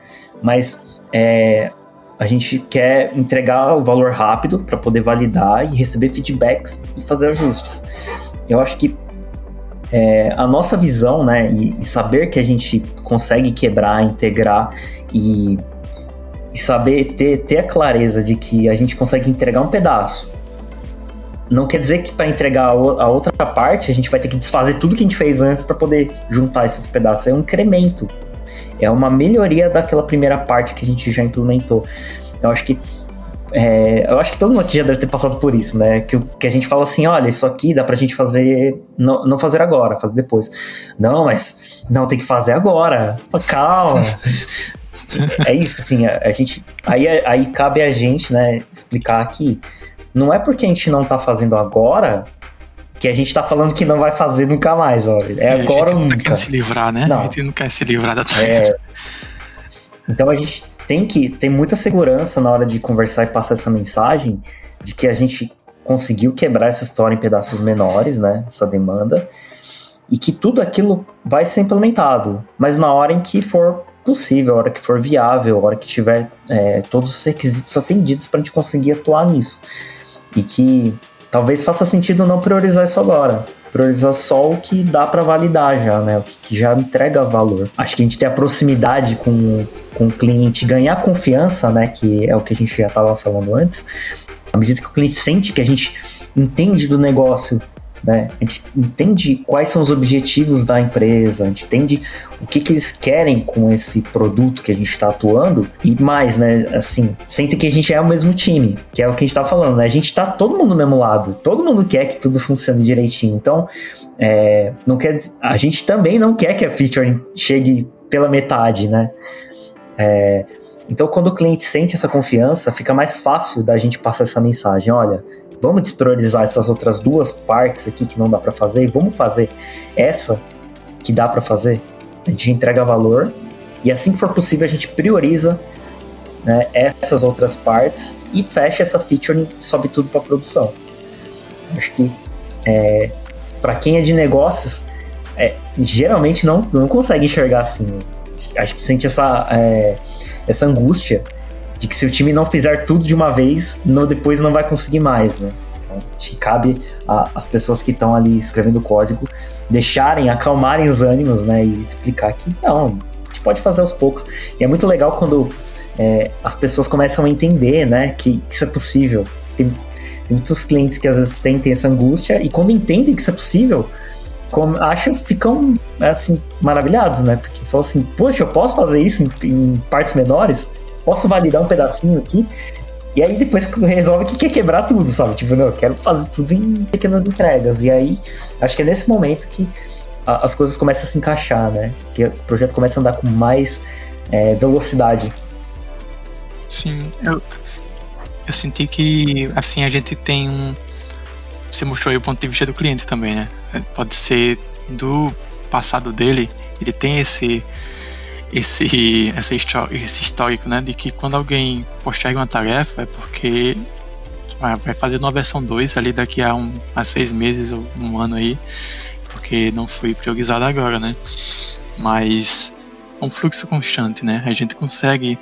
Mas é, a gente quer entregar o valor rápido para poder validar e receber feedbacks e fazer ajustes. Eu acho que é, a nossa visão, né, e, e, saber que a gente consegue quebrar, integrar e, e saber ter, ter a clareza de que a gente consegue entregar um pedaço não quer dizer que para entregar a outra parte a gente vai ter que desfazer tudo que a gente fez antes para poder juntar esses pedaços. É um incremento. É uma melhoria daquela primeira parte que a gente já implementou. Eu acho que é, eu acho que todo mundo aqui já deve ter passado por isso, né? Que, que a gente fala assim, olha, isso aqui dá pra gente fazer, não, não fazer agora, fazer depois. Não, mas não, tem que fazer agora. Calma. [laughs] é isso, assim, a, a, gente. Aí, aí cabe a gente, né, explicar aqui não é porque a gente não tá fazendo agora que a gente tá falando que não vai fazer nunca mais, olha. É, é agora ou nunca. Quer se livrar, né? Não. A gente não quer se livrar da é. Então a gente tem que ter muita segurança na hora de conversar e passar essa mensagem de que a gente conseguiu quebrar essa história em pedaços menores, né? Essa demanda. E que tudo aquilo vai ser implementado. Mas na hora em que for possível, a hora que for viável, a hora que tiver é, todos os requisitos atendidos para a gente conseguir atuar nisso e que talvez faça sentido não priorizar isso agora. Priorizar só o que dá para validar já, né? O que, que, já entrega valor. Acho que a gente ter a proximidade com, com o cliente, ganhar confiança, né? Que é o que a gente já estava falando antes. À medida que o cliente sente que a gente entende do negócio né? A gente entende quais são os objetivos da empresa, a gente entende o que, que eles querem com esse produto que a gente está atuando e mais, né? Assim, sente que a gente é o mesmo time, que é o que a gente está falando, né? A gente está todo mundo do mesmo lado, todo mundo quer que tudo funcione direitinho. Então, é, não quer a gente também não quer que a feature chegue pela metade, né? É, então, quando o cliente sente essa confiança, fica mais fácil da gente passar essa mensagem. Olha, vamos despriorizar essas outras duas partes aqui que não dá para fazer e vamos fazer essa que dá para fazer. A gente entrega valor e assim que for possível a gente prioriza né, essas outras partes e fecha essa feature e sobe tudo para produção. Acho que é, para quem é de negócios é, geralmente não, não consegue enxergar assim. Acho que sente essa, é, essa angústia de que se o time não fizer tudo de uma vez, não, depois não vai conseguir mais, né? Então, acho que cabe às pessoas que estão ali escrevendo o código deixarem, acalmarem os ânimos, né? E explicar que não, a gente pode fazer aos poucos. E é muito legal quando é, as pessoas começam a entender, né? Que, que isso é possível. Tem, tem, muitos clientes que às vezes têm, têm essa angústia e quando entendem que isso é possível, como, ficam assim, maravilhados, né? Porque falam assim, poxa, eu posso fazer isso em, em partes menores? Posso validar um pedacinho aqui. E aí depois resolve que quer quebrar tudo, sabe? Tipo, não, eu quero fazer tudo em pequenas entregas. E aí, acho que é nesse momento que a, as coisas começam a se encaixar, né? Que o projeto começa a andar com mais é, velocidade. Sim, eu, eu senti que, assim, a gente tem um... Você mostrou aí o ponto de vista do cliente também, né? Pode ser do passado dele, ele tem esse esse, esse, histórico, né? De que quando alguém posterga uma tarefa é porque vai fazer uma versão 2 ali daqui a, um, a seis meses ou um ano aí, porque não foi priorizado agora, né? Mas é um fluxo constante, né? A gente consegue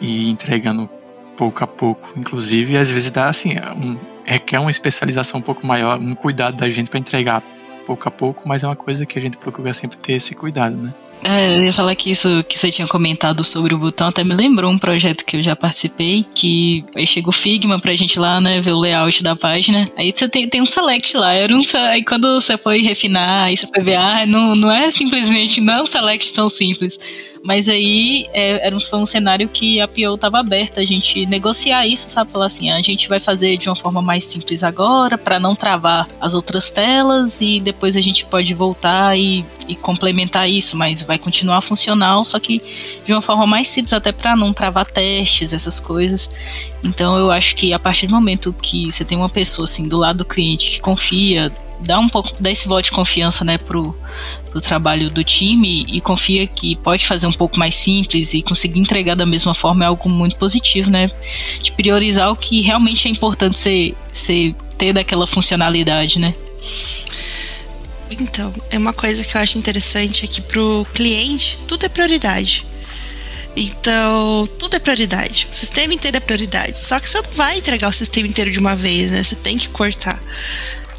ir entregando pouco a pouco, inclusive, às vezes dá assim, um, requer uma especialização um pouco maior, um cuidado da gente para entregar pouco a pouco, mas é uma coisa que a gente procura sempre ter esse cuidado, né? É, eu ia falar que isso que você tinha comentado sobre o botão até me lembrou um projeto que eu já participei, que aí chega o Figma pra gente lá, né, ver o layout da página. Aí você tem, tem um select lá. Era um, aí quando você foi refinar, aí você foi ver, ah, não, não é simplesmente, não é um select tão simples. Mas aí é, era foi um cenário que a PO estava aberta a gente negociar isso, sabe? Falar assim, a gente vai fazer de uma forma mais simples agora, para não travar as outras telas, e depois a gente pode voltar e, e complementar isso, mas vai continuar funcional, só que de uma forma mais simples, até para não travar testes, essas coisas. Então eu acho que a partir do momento que você tem uma pessoa assim do lado do cliente que confia, dá um pouco, dá esse voto de confiança, né, pro, pro trabalho do time e confia que pode fazer um pouco mais simples e conseguir entregar da mesma forma é algo muito positivo, né? De priorizar o que realmente é importante ser, ser ter daquela funcionalidade, né? Então, é uma coisa que eu acho interessante é pro cliente tudo é prioridade. Então, tudo é prioridade. O sistema inteiro é prioridade. Só que você não vai entregar o sistema inteiro de uma vez, né? Você tem que cortar.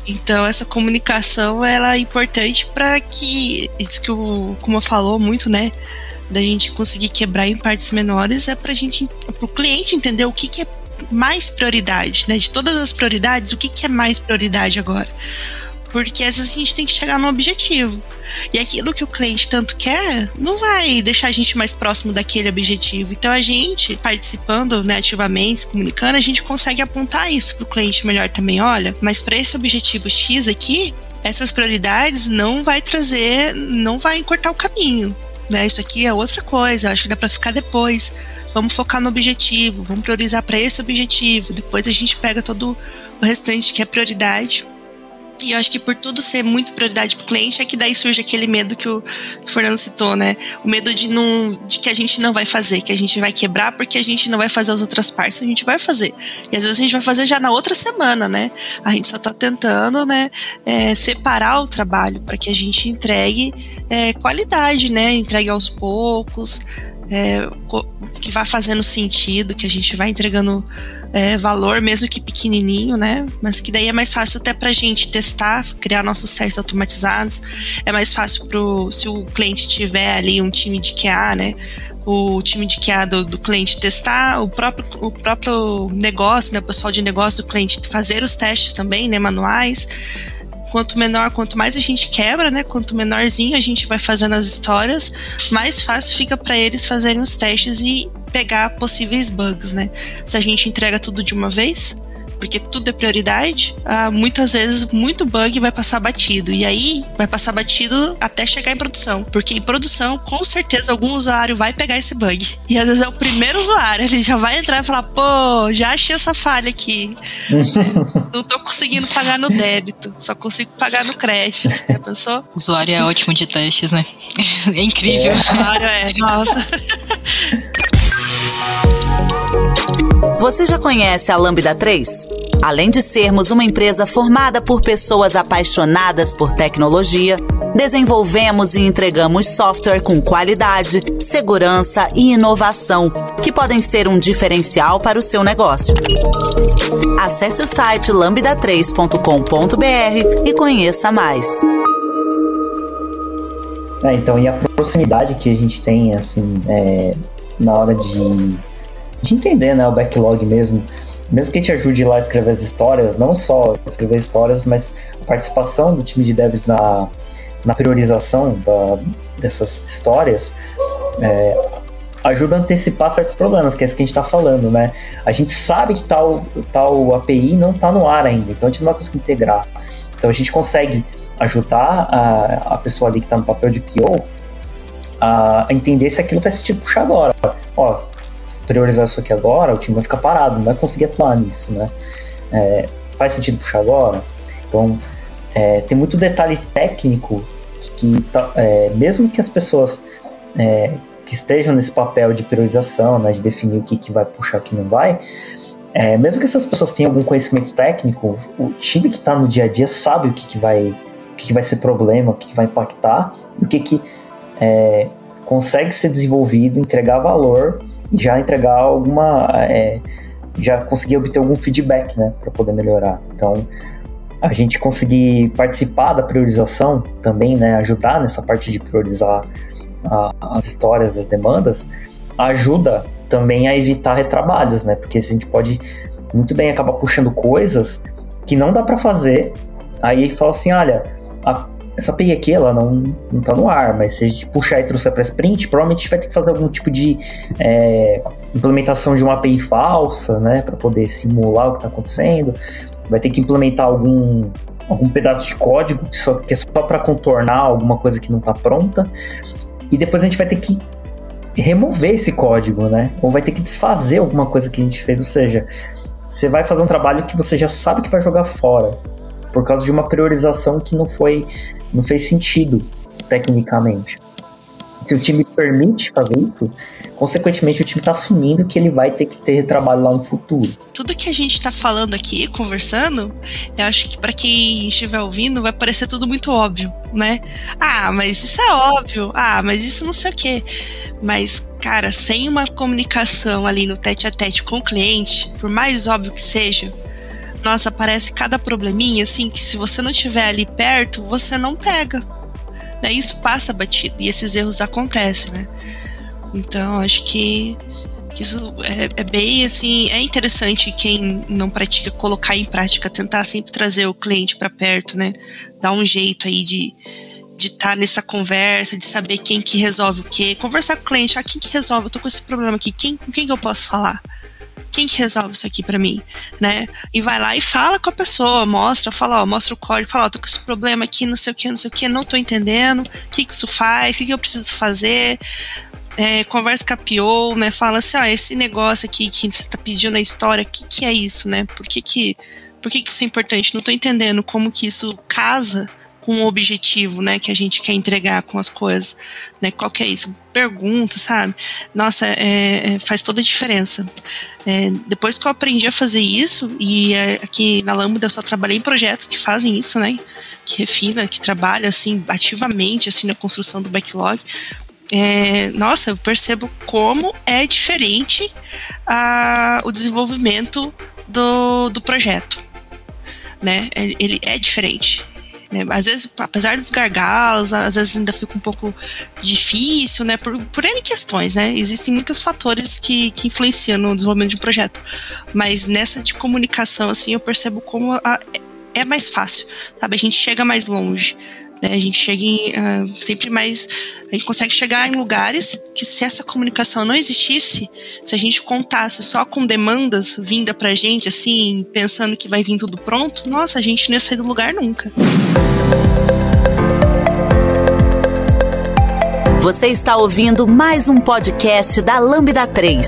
Então essa comunicação ela é importante para que isso que o como falou muito, né, da gente conseguir quebrar em partes menores é para gente, para o cliente entender o que, que é mais prioridade, né? De todas as prioridades, o que, que é mais prioridade agora? Porque às vezes a gente tem que chegar num objetivo. E aquilo que o cliente tanto quer não vai deixar a gente mais próximo daquele objetivo. Então a gente, participando né, ativamente, se comunicando, a gente consegue apontar isso para o cliente melhor também. Olha, mas para esse objetivo X aqui, essas prioridades não vai trazer, não vai encurtar o caminho. Né? Isso aqui é outra coisa, acho que dá para ficar depois. Vamos focar no objetivo, vamos priorizar para esse objetivo. Depois a gente pega todo o restante que é prioridade e eu acho que por tudo ser muito prioridade para o cliente é que daí surge aquele medo que o, Fernando citou, né? O medo de não de que a gente não vai fazer, que a gente vai quebrar porque a gente não vai fazer as outras partes, a gente vai fazer. E às vezes a gente vai fazer já na outra semana, né? A gente só está tentando, né, é, separar o trabalho para que a gente entregue é, qualidade, né? Entregue aos poucos, é, que vai fazendo sentido, que a gente vai entregando é, valor, mesmo que pequenininho, né? Mas que daí é mais fácil até para a gente testar, criar nossos testes automatizados. É mais fácil pro, se o cliente tiver ali um time de QA, né? O time de QA do, do cliente testar, o próprio, o próprio negócio, né? O pessoal de negócio do cliente fazer os testes também, né? Manuais quanto menor, quanto mais a gente quebra, né? Quanto menorzinho a gente vai fazendo as histórias, mais fácil fica para eles fazerem os testes e pegar possíveis bugs, né? Se a gente entrega tudo de uma vez, porque tudo é prioridade, ah, muitas vezes muito bug vai passar batido. E aí vai passar batido até chegar em produção. Porque em produção, com certeza, algum usuário vai pegar esse bug. E às vezes é o primeiro usuário, ele já vai entrar e falar: pô, já achei essa falha aqui. [laughs] Não tô conseguindo pagar no débito, só consigo pagar no crédito. Já pensou? O usuário é ótimo de testes, né? [laughs] É incrível. É. O usuário é, nossa. [laughs] Você já conhece a Lambda 3? Além de sermos uma empresa formada por pessoas apaixonadas por tecnologia, desenvolvemos e entregamos software com qualidade, segurança e inovação, que podem ser um diferencial para o seu negócio. Acesse o site lambda3.com.br e conheça mais. É, então, e a proximidade que a gente tem, assim, é, na hora de de entender né, o backlog mesmo. Mesmo que a gente ajude lá a escrever as histórias, não só escrever histórias, mas a participação do time de devs na, na priorização da, dessas histórias é, ajuda a antecipar certos problemas, que é isso que a gente está falando, né? A gente sabe que tal, tal API não está no ar ainda, então a gente não vai conseguir integrar. Então a gente consegue ajudar a, a pessoa ali que está no papel de PO a, entender se aquilo faz sentido puxar agora. Ó, priorizar isso aqui agora, o time vai ficar parado, não vai conseguir atuar nisso, né? É, faz sentido puxar agora? Então, é, tem muito detalhe técnico que, tá, é, mesmo que as pessoas é, que estejam nesse papel de priorização, né, de definir o que, que vai puxar, o que não vai, é, mesmo que essas pessoas tenham algum conhecimento técnico, o time que está no dia a dia sabe o que, que vai o que, vai ser problema, o que, que vai impactar, o que, que é, consegue ser desenvolvido, entregar valor e já entregar alguma. É, já conseguir obter algum feedback, né, para poder melhorar. Então, a gente conseguir participar da priorização também, né, ajudar nessa parte de priorizar a, as histórias, as demandas, ajuda também a evitar retrabalhos, né? Porque a gente pode muito bem acabar puxando coisas que não dá para fazer, aí fala assim, olha, a, essa API aqui ela não, não tá no ar, mas se a gente puxar e trouxer para sprint, provavelmente vai ter que fazer algum tipo de é, implementação de uma API falsa, né, para poder simular o que está acontecendo. Vai ter que implementar algum algum pedaço de código que, só, que é só para contornar alguma coisa que não está pronta. E depois a gente vai ter que remover esse código, né? Ou vai ter que desfazer alguma coisa que a gente fez. Ou seja, você vai fazer um trabalho que você já sabe que vai jogar fora por causa de uma priorização que não foi, não fez sentido tecnicamente. Se o time permite fazer isso, consequentemente o time está assumindo que ele vai ter que ter trabalho lá no futuro. Tudo que a gente está falando aqui, conversando, eu acho que para quem estiver ouvindo vai parecer tudo muito óbvio, né? Ah, mas isso é óbvio. Ah, mas isso não sei o quê. Mas, cara, sem uma comunicação ali no tete a tete com o cliente, por mais óbvio que seja, nossa, aparece cada probleminha assim que se você não estiver ali perto, você não pega. Né? Isso passa batido e esses erros acontecem, né? Então, acho que, que isso é, é, bem assim, é interessante quem não pratica colocar em prática, tentar sempre trazer o cliente para perto, né? Dar um jeito aí de de estar tá nessa conversa, de saber quem que resolve o quê, conversar com o cliente, ah, quem que resolve, eu tô com esse problema aqui, quem, com quem que eu posso falar? Quem que resolve isso aqui para mim, né? E vai lá e fala com a pessoa, mostra, fala, ó, mostra o código, fala, ó, tô com esse problema aqui, não sei o que, não sei o que, não tô entendendo, o que que isso faz, o que que eu preciso fazer, é, conversa com a PO, né? Fala assim, ó, esse negócio aqui que você tá pedindo na história, o que que é isso, né? Por que que, por que que isso é importante? Não tô entendendo como que isso casa com o objetivo, né, que a gente quer entregar com as coisas, né, qual que é isso? Pergunta, sabe? Nossa, é, é, faz toda a diferença. É, depois que eu aprendi a fazer isso, e é, aqui na Lambda eu só trabalhei em projetos que fazem isso, né, que refina, que trabalha, assim, ativamente, assim, na construção do backlog, é, nossa, eu percebo como é diferente a, o desenvolvimento do, do projeto. Né? Ele é diferente. Né? Às vezes, apesar dos gargalos, às vezes ainda fica um pouco difícil, né? Por, por N questões, né? Existem muitos fatores que, que influenciam no desenvolvimento de um projeto. Mas nessa de comunicação, assim, eu percebo como a, é mais fácil, sabe? A gente chega mais longe. Né? A gente chega em, uh, sempre mais. A gente consegue chegar em lugares que, se essa comunicação não existisse, se a gente contasse só com demandas vinda pra gente, assim, pensando que vai vir tudo pronto, nossa, a gente não ia sair do lugar nunca. Você está ouvindo mais um podcast da Lambda 3.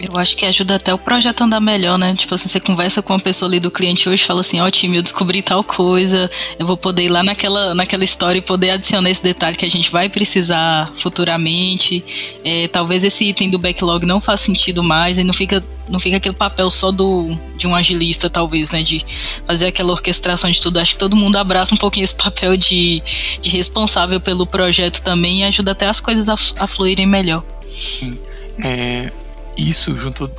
Eu acho que ajuda até o projeto andar melhor, né? Tipo assim, você conversa com uma pessoa ali do cliente hoje fala assim, ó oh, time, eu descobri tal coisa, eu vou poder ir lá naquela, naquela história e poder adicionar esse detalhe que a gente vai precisar futuramente. É, talvez esse item do backlog não faça sentido mais e não fica, não fica aquele papel só do, de um agilista, talvez, né? De fazer aquela orquestração de tudo. Acho que todo mundo abraça um pouquinho esse papel de, de responsável pelo projeto também e ajuda até as coisas a, a fluírem melhor. Sim. É, isso junto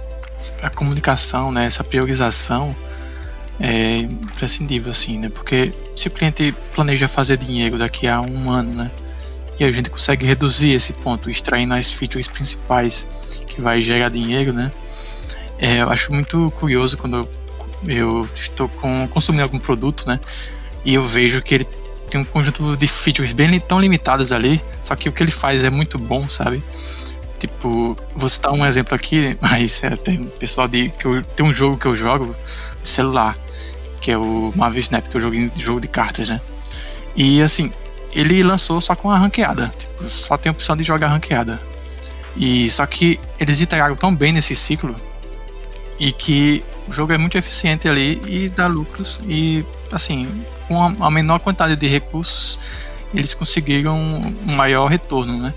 à comunicação, né, essa priorização é imprescindível, assim, né? Porque se o cliente planeja fazer dinheiro daqui a um ano, né? E a gente consegue reduzir esse ponto, extraindo as features principais que vai gerar dinheiro, né? É, eu acho muito curioso quando eu estou com, consumindo algum produto, né? E eu vejo que ele tem um conjunto de features bem tão limitadas ali, só que o que ele faz é muito bom, sabe? Tipo, vou citar um exemplo aqui, [laughs] mas é, tem pessoal de. que eu, tem um jogo que eu jogo de celular, que é o Marvel Snap, que eu jogo em jogo de cartas, né? E assim, ele lançou só com a ranqueada. Tipo, só tem a opção de jogar ranqueada. E só que eles iteraram tão bem nesse ciclo e que o jogo é muito eficiente ali e dá lucros e assim, com a menor quantidade de recursos, eles conseguiram um maior retorno, né?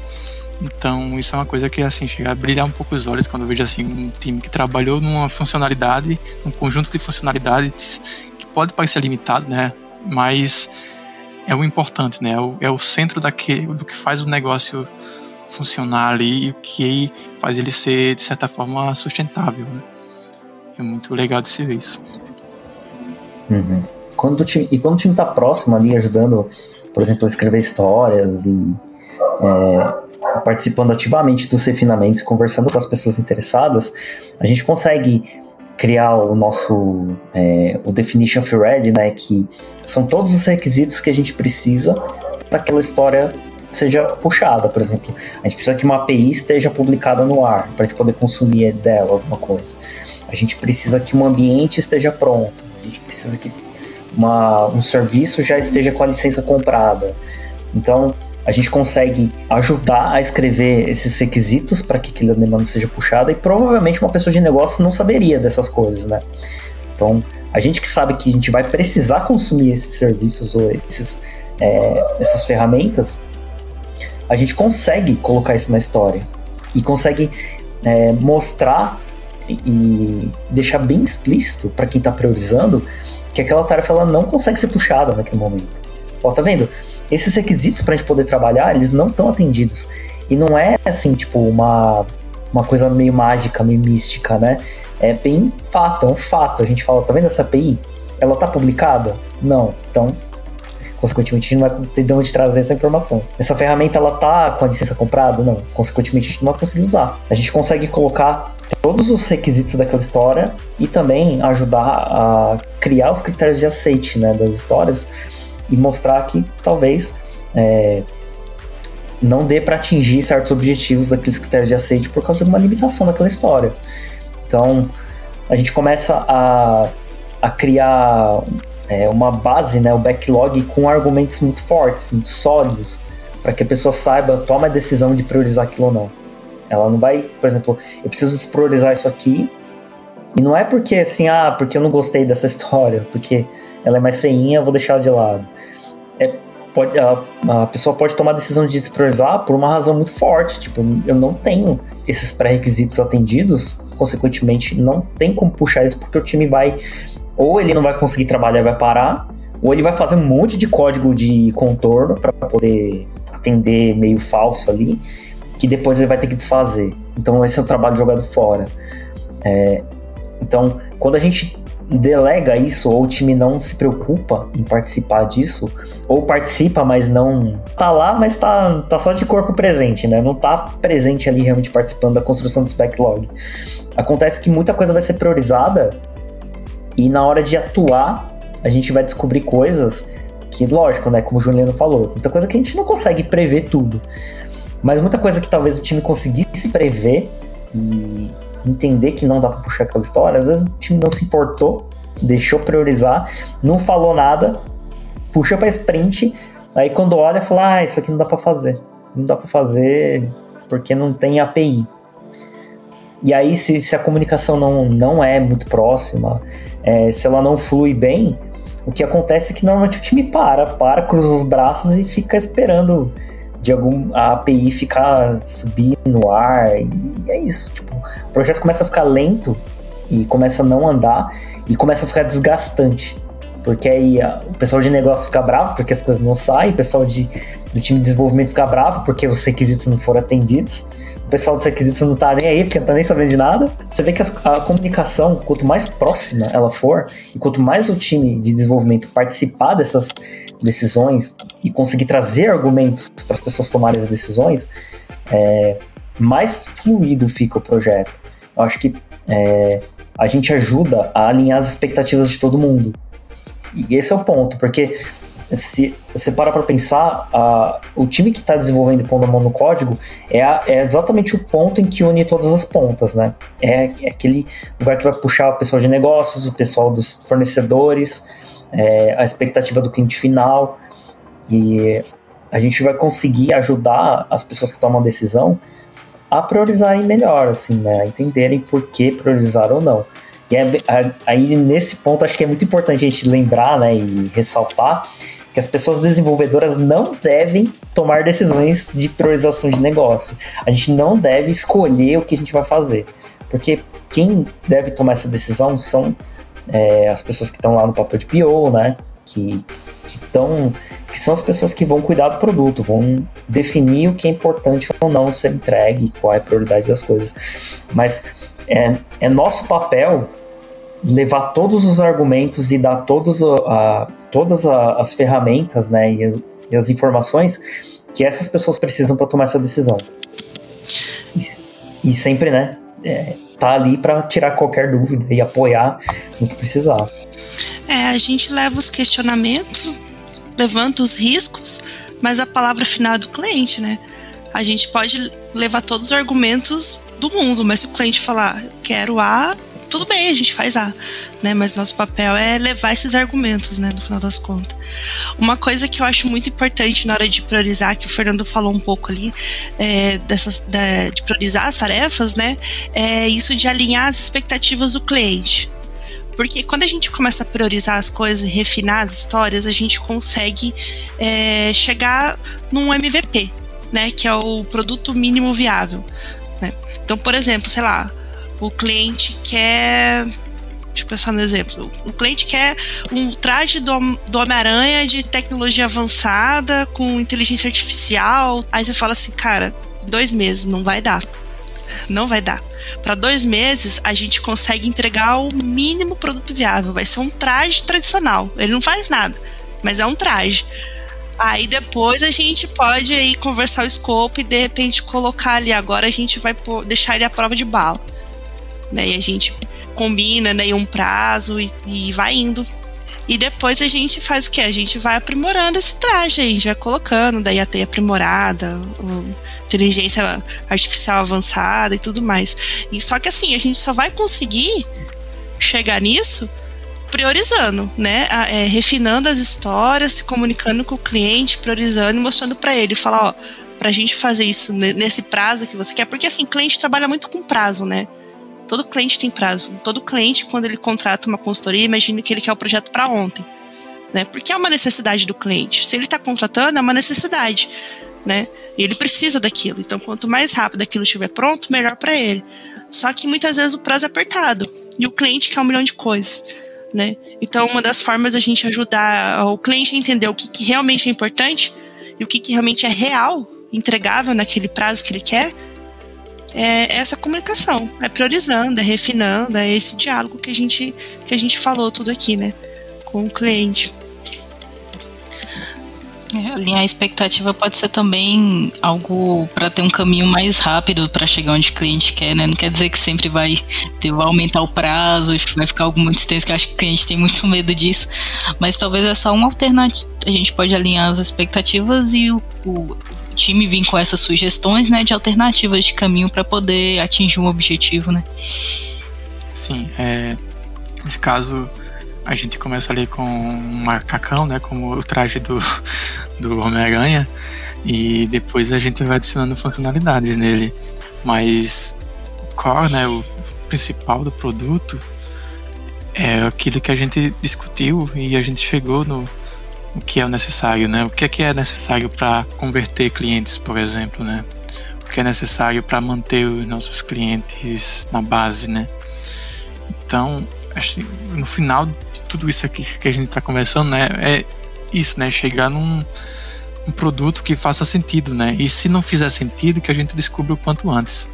Então, isso é uma coisa que, assim, chega a brilhar um pouco os olhos quando eu vejo, assim, um time que trabalhou numa funcionalidade, um conjunto de funcionalidades que pode parecer limitado, né? Mas é o importante, né? É o, é o centro daquele, do que faz o negócio funcionar ali e o que faz ele ser, de certa forma, sustentável, né? É muito legal de se ver isso. Uhum. Quando o time, e quando o time está próximo ali, ajudando, por exemplo, escrever histórias e é, participando ativamente dos refinamentos, conversando com as pessoas interessadas, a gente consegue criar o nosso é, o definition of red, né, que são todos os requisitos que a gente precisa para aquela história seja puxada, por exemplo. A gente precisa que uma API esteja publicada no ar para a gente poder consumir dela alguma coisa. A gente precisa que um ambiente esteja pronto. A gente precisa que uma, um serviço já esteja com a licença comprada. Então, a gente consegue ajudar a escrever esses requisitos para que aquela demanda seja puxada e provavelmente uma pessoa de negócio não saberia dessas coisas, né? Então, a gente que sabe que a gente vai precisar consumir esses serviços ou esses, é, essas ferramentas, a gente consegue colocar isso na história e consegue é, mostrar e deixar bem explícito para quem está priorizando que aquela tarefa ela não consegue ser puxada naquele momento. Ó, tá vendo? Esses requisitos para a gente poder trabalhar, eles não estão atendidos. E não é assim, tipo, uma, uma coisa meio mágica, meio mística, né? É bem fato, é um fato. A gente fala, tá vendo essa API? Ela tá publicada? Não. Então, consequentemente, não vai ter de onde trazer essa informação. Essa ferramenta, ela tá com a licença comprada? Não. Consequentemente, a gente não vai conseguir usar. A gente consegue colocar todos os requisitos daquela história e também ajudar a criar os critérios de aceite né, das histórias e mostrar que talvez é, não dê para atingir certos objetivos daqueles critérios de aceite por causa de uma limitação daquela história. Então, a gente começa a, a criar é, uma base, né, o backlog com argumentos muito fortes, muito sólidos, para que a pessoa saiba, tome a decisão de priorizar aquilo ou não. Ela não vai, por exemplo, eu preciso despriorizar isso aqui, e não é porque assim, ah, porque eu não gostei dessa [laughs] história, porque ela é mais feinha, eu vou deixar ela de lado. É, pode, a, a pessoa pode tomar a decisão de despriorizar por uma razão muito forte. Tipo, eu não tenho esses pré-requisitos atendidos, consequentemente, não tem como puxar isso porque o time vai. Ou ele não vai conseguir trabalhar vai parar, ou ele vai fazer um monte de código de contorno para poder atender meio falso ali, que depois ele vai ter que desfazer. Então, esse é o trabalho jogado fora. É, então, quando a gente delega isso, ou o time não se preocupa em participar disso, ou participa, mas não tá lá, mas tá, tá só de corpo presente, né? Não tá presente ali realmente participando da construção desse backlog. Acontece que muita coisa vai ser priorizada e na hora de atuar, a gente vai descobrir coisas que, lógico, né? Como o Juliano falou, muita coisa que a gente não consegue prever tudo. Mas muita coisa que talvez o time conseguisse prever e entender que não dá pra puxar aquela história, às vezes o time não se importou, deixou priorizar, não falou nada, puxa pra sprint, aí quando olha, fala, ah, isso aqui não dá pra fazer. Não dá pra fazer porque não tem API. E aí, se, se a comunicação não, não é muito próxima, é, se ela não flui bem, o que acontece é que normalmente o time para, para, cruza os braços e fica esperando de algum a API ficar subir no ar. E é isso. Tipo, o projeto começa a ficar lento e começa a não andar e começa a ficar desgastante. Porque aí a, o pessoal de negócio fica bravo porque as coisas não saem, o pessoal de, do time de desenvolvimento fica bravo porque os requisitos não foram atendidos pessoal dos requisitos não tá nem aí, porque não tá nem sabendo de nada. Você vê que a, a comunicação, quanto mais próxima ela for, e quanto mais o time de desenvolvimento participar dessas decisões e conseguir trazer argumentos para as pessoas tomarem as decisões, é, mais fluido fica o projeto. Eu acho que é, a gente ajuda a alinhar as expectativas de todo mundo. E esse é o ponto, porque se você para para pensar, a, o time que está desenvolvendo pondo a mão no código é, a, é, exatamente o ponto em que une todas as pontas, né? É, é, aquele lugar que vai puxar o pessoal de negócios, o pessoal dos fornecedores, é, a expectativa do cliente final. E a gente vai conseguir ajudar as pessoas que tomam a decisão a priorizarem melhor, assim, né? A entenderem por que priorizar ou não. E é, aí, nesse ponto, acho que é muito importante a gente lembrar, né, e ressaltar que as pessoas desenvolvedoras não devem tomar decisões de priorização de negócio. A gente não deve escolher o que a gente vai fazer. Porque quem deve tomar essa decisão são é, as pessoas que estão lá no papel de PO, né? Que, que, tão, que são as pessoas que vão cuidar do produto, vão definir o que é importante ou não ser entregue, qual é a prioridade das coisas. Mas é, é nosso papel levar todos os argumentos e dar todos a, todas a, as ferramentas né, e, e, as informações que essas pessoas precisam para tomar essa decisão. E, e sempre, né, é, tá ali para tirar qualquer dúvida e apoiar no que precisar. É, a gente leva os questionamentos, levanta os riscos, mas a palavra final é do cliente, né? A gente pode levar todos os argumentos do mundo, mas se o cliente falar quero A, tudo bem, a gente faz A, né? Mas nosso papel é levar esses argumentos, né? No final das contas. Uma coisa que eu acho muito importante na hora de priorizar, que o Fernando falou um pouco ali, é, dessas, da, de priorizar as tarefas, né? É isso de alinhar as expectativas do cliente. Porque quando a gente começa a priorizar as coisas e refinar as histórias, a gente consegue é, chegar num MVP, né? Que é o produto mínimo viável. Né? Então, por exemplo, sei lá, o cliente quer. Deixa eu pensar no exemplo. O cliente quer um traje do, do Homem-Aranha de tecnologia avançada, com inteligência artificial. Aí você fala assim, cara, dois meses, não vai dar. Não vai dar. Para dois meses, a gente consegue entregar o mínimo produto viável. Vai ser um traje tradicional. Ele não faz nada, mas é um traje. Aí depois a gente pode aí conversar o escopo e de repente colocar ali. Agora a gente vai deixar ele à prova de bala né? E a gente combina né, um prazo e, e vai indo. E depois a gente faz o que? A gente vai aprimorando esse traje, a gente vai colocando, daí a teia aprimorada, inteligência artificial avançada e tudo mais. E só que assim, a gente só vai conseguir chegar nisso priorizando, né? É, refinando as histórias, se comunicando com o cliente, priorizando e mostrando para ele, falar, ó, pra gente fazer isso nesse prazo que você quer, porque assim, cliente trabalha muito com prazo, né? Todo cliente tem prazo. Todo cliente, quando ele contrata uma consultoria, imagina que ele quer o projeto para ontem. Né? Porque é uma necessidade do cliente. Se ele está contratando, é uma necessidade. Né? E ele precisa daquilo. Então, quanto mais rápido aquilo estiver pronto, melhor para ele. Só que muitas vezes o prazo é apertado. E o cliente quer um milhão de coisas. Né? Então, uma das formas da gente ajudar o cliente a entender o que, que realmente é importante e o que, que realmente é real, entregável naquele prazo que ele quer, é essa comunicação, é priorizando, é refinando, é esse diálogo que a gente, que a gente falou tudo aqui, né, com o cliente. É, alinhar a expectativa pode ser também algo para ter um caminho mais rápido para chegar onde o cliente quer, né? Não quer dizer que sempre vai, ter, vai aumentar o prazo, vai ficar algo muito extenso, que eu acho que o cliente tem muito [laughs] medo disso. Mas talvez é só uma alternativa. A gente pode alinhar as expectativas e o, o time vir com essas sugestões, né, de alternativas de caminho para poder atingir um objetivo, né? Sim, é, nesse caso a gente começa ali com um macacão, né, como o traje do, [laughs] do Homem-Aranha, e depois a gente vai adicionando funcionalidades nele. Mas o core, né, o principal do produto é aquilo que a gente discutiu e a gente chegou no, o que é o necessário, né? O que é que é necessário para converter clientes, por exemplo, né? O que é necessário para manter os nossos clientes na base, né? Então, acho que no final de tudo isso aqui que a gente está conversando, né, é isso, né? Chegar num um produto que faça sentido, né? E se não fizer sentido, que a gente descubra o quanto antes.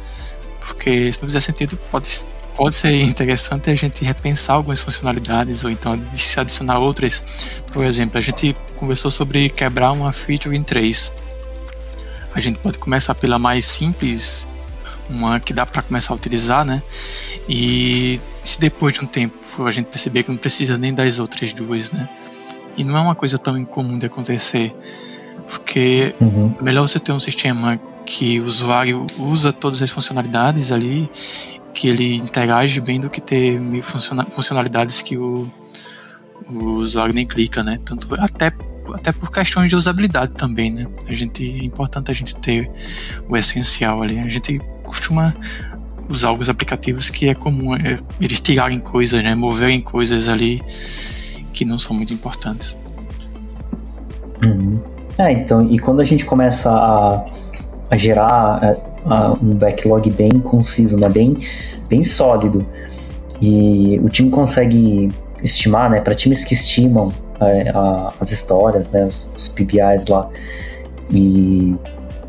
Porque se não fizer sentido, pode pode ser interessante a gente repensar algumas funcionalidades ou então se adicionar outras. Por exemplo, a gente conversou sobre quebrar uma feature em três. A gente pode começar pela mais simples, uma que dá para começar a utilizar, né? E se depois de um tempo a gente perceber que não precisa nem das outras duas, né? E não é uma coisa tão incomum de acontecer, porque uhum. é melhor você ter um sistema que o usuário usa todas as funcionalidades ali que ele interage bem do que ter mil funcionalidades que o, o usuário nem clica, né? Tanto até até por questões de usabilidade também, né? A gente, é importante a gente ter o essencial ali. A gente costuma usar alguns aplicativos que é comum é, eles tirarem coisas, né? Moverem coisas ali que não são muito importantes. Uhum. É, então, e quando a gente começa a, a gerar a, a, um backlog bem conciso, né? Bem, bem sólido, e o time consegue estimar, né? Para times que estimam é, as histórias, né? os PBIs lá, e,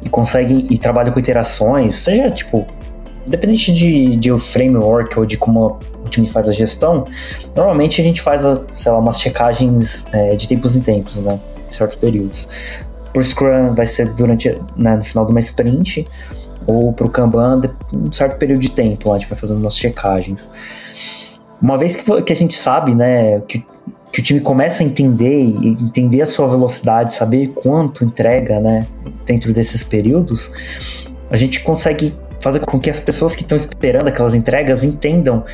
e conseguem e trabalham com iterações, seja tipo Independente de, de o framework ou de como o time faz a gestão, normalmente a gente faz, sei lá, umas checagens é, de tempos em tempos, né? Em certos períodos. Por Scrum vai ser durante, né, no final de uma sprint, ou para o Kanban, um certo período de tempo, lá, a gente vai fazendo umas checagens. Uma vez que, que a gente sabe, né, que, que o time começa a entender e entender a sua velocidade, saber quanto entrega, né, dentro desses períodos, a gente consegue fazer com que as pessoas que estão esperando aquelas entregas entendam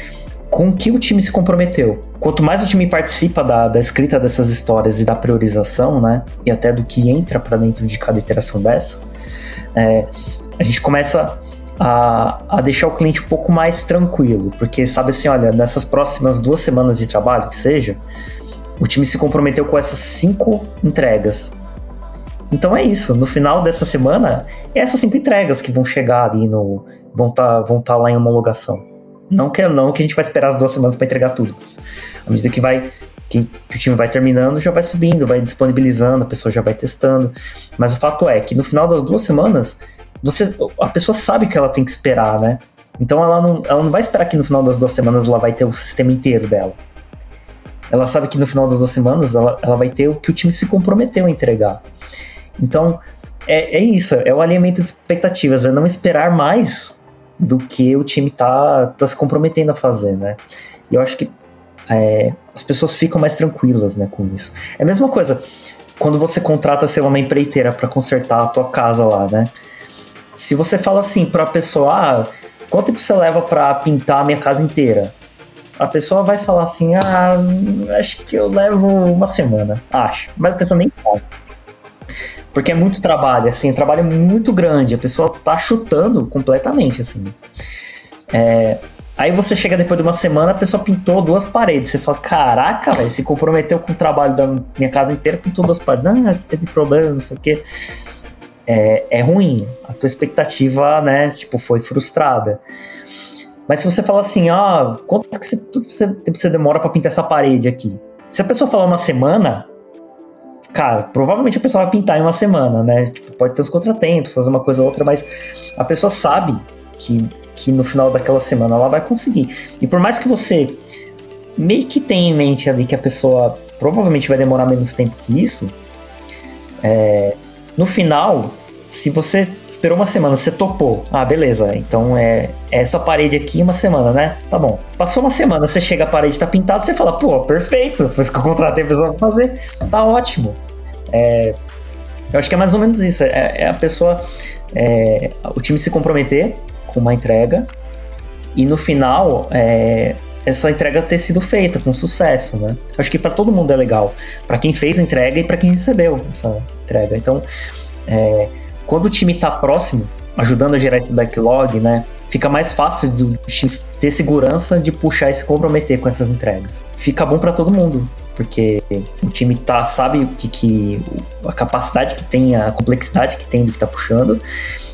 com que o time se comprometeu. Quanto mais o time participa da, da escrita dessas histórias e da priorização, né, e até do que entra para dentro de cada iteração dessa, é, a gente começa a, a, deixar o cliente um pouco mais tranquilo, porque sabe assim, olha, nessas próximas duas semanas de trabalho, que seja, o time se comprometeu com essas cinco entregas. Então é isso. No final dessa semana, é essas cinco entregas que vão chegar ali no. vão estar tá, vão tá lá em homologação. Não que, não que a gente vai esperar as duas semanas para entregar tudo, mas à medida que vai. Que, que, o time vai terminando, já vai subindo, vai disponibilizando, a pessoa já vai testando. Mas o fato é que no final das duas semanas, você, a pessoa sabe que ela tem que esperar, né? Então ela não, ela não vai esperar que no final das duas semanas ela vai ter o sistema inteiro dela. Ela sabe que no final das duas semanas ela, ela vai ter o que o time se comprometeu a entregar. Então, é, é isso, é o alinhamento de expectativas, é não esperar mais do que o time tá, tá se comprometendo a fazer, né? E eu acho que é, as pessoas ficam mais tranquilas, né, com isso. É a mesma coisa quando você contrata, sei lá, uma empreiteira para consertar a tua casa lá, né? Se você fala assim para a pessoa, ah, quanto tempo você leva para pintar a minha casa inteira? A pessoa vai falar assim, ah, acho que eu levo uma semana, acho. Mas a pessoa nem sabe. Porque é muito trabalho, assim, trabalho muito grande, a pessoa tá chutando completamente, assim. É, aí você chega depois de uma semana, a pessoa pintou duas paredes. Você fala, caraca, velho, se comprometeu com o trabalho da minha casa inteira, pintou duas paredes. Não, teve problema, não sei o quê. É, é ruim. A tua expectativa, né, tipo, foi frustrada. Mas se você fala assim, ah, quanto que você, você demora para pintar essa parede aqui? Se a pessoa falar uma semana, cara, provavelmente a pessoa vai pintar em uma semana, né? Tipo, pode ter os contratempos, fazer uma coisa ou outra, mas a pessoa sabe que, que no final daquela semana ela vai conseguir. E por mais que você meio que tenha em mente ali que a pessoa provavelmente vai demorar menos tempo que isso, é, no final, se você esperou uma semana, você topou. Ah, beleza. Então é, é essa parede aqui uma semana, né? Tá bom. Passou uma semana, você chega a parede tá pintada, você fala, pô, perfeito. Foi isso que eu contratei a pessoa pra fazer. Tá ótimo. É, eu acho que é mais ou menos isso. É, é a pessoa, é, o time se comprometer com uma entrega e no final é, essa entrega ter sido feita com sucesso, né? Acho que para todo mundo é legal, para quem fez a entrega e para quem recebeu essa entrega. Então, é, quando o time está próximo, ajudando a gerar esse backlog, né? Fica mais fácil do time ter segurança de puxar e se comprometer com essas entregas. Fica bom para todo mundo porque o time tá, sabe o que, que a capacidade que tem, a complexidade que tem do que tá puxando,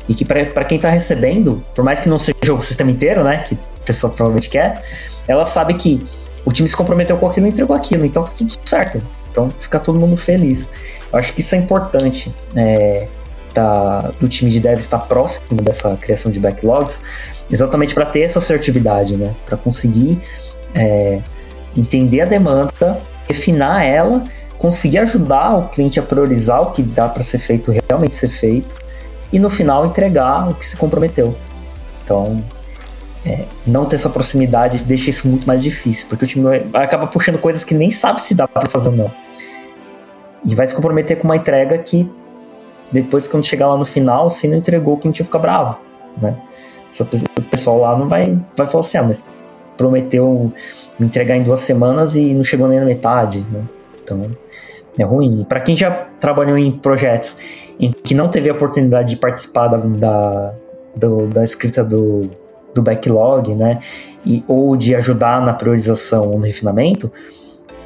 e que para quem tá recebendo, por mais que não seja o sistema inteiro, né, que a pessoa provavelmente quer, ela sabe que o time se comprometeu com aquilo e entregou aquilo, então tá tudo certo. Então fica todo mundo feliz. Eu acho que isso é importante. É, da, do time de dev estar próximo dessa criação de backlogs, exatamente para ter essa assertividade, né? Para conseguir é, entender a demanda refinar ela, conseguir ajudar o cliente a priorizar o que dá para ser feito realmente ser feito e no final entregar o que se comprometeu. Então, é, não ter essa proximidade deixa isso muito mais difícil, porque o time acaba puxando coisas que nem sabe se dá para fazer ou não. E vai se comprometer com uma entrega que depois quando chegar lá no final, se não entregou, o cliente vai ficar bravo, né? O pessoal lá não vai, vai falar assim, ah, mas prometeu me entregar em duas semanas e não chegou nem na metade, né? Então, É ruim. Para quem já trabalhou em projetos em que não teve a oportunidade de participar da, da, do, da escrita do, do backlog, né? E, ou de ajudar na priorização ou no refinamento,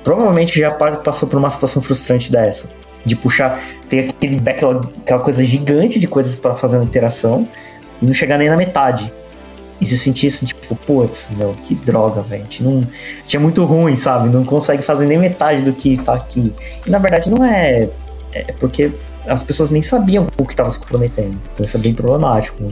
provavelmente já passou por uma situação frustrante dessa. De puxar, ter aquele backlog, aquela coisa gigante de coisas para fazer na interação e não chegar nem na metade. E se sentir assim, tipo, putz, meu, que droga, velho. Não. Tinha muito ruim, sabe? Não consegue fazer nem metade do que tá aqui. E na verdade não é. É porque as pessoas nem sabiam o que estava se comprometendo. Então isso é bem problemático. Né?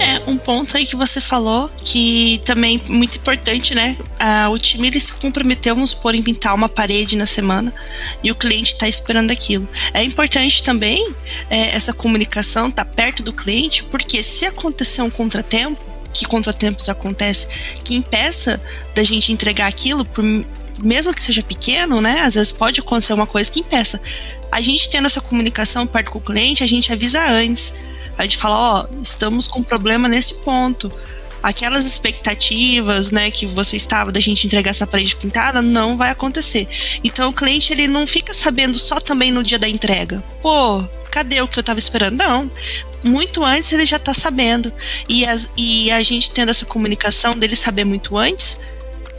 É, um ponto aí que você falou, que também é muito importante, né? Ah, o time ele se comprometeu, vamos em pintar uma parede na semana e o cliente está esperando aquilo. É importante também é, essa comunicação, tá perto do cliente, porque se acontecer um contratempo, que contratempos acontece, que impeça da gente entregar aquilo, por, mesmo que seja pequeno, né? Às vezes pode acontecer uma coisa que impeça. A gente tendo essa comunicação perto com o cliente, a gente avisa antes. A gente fala, ó, oh, estamos com um problema nesse ponto. Aquelas expectativas, né, que você estava da gente entregar essa parede pintada, não vai acontecer. Então o cliente ele não fica sabendo só também no dia da entrega. Pô, cadê o que eu estava esperando? Não muito antes ele já está sabendo. E, as, e a gente tendo essa comunicação dele saber muito antes,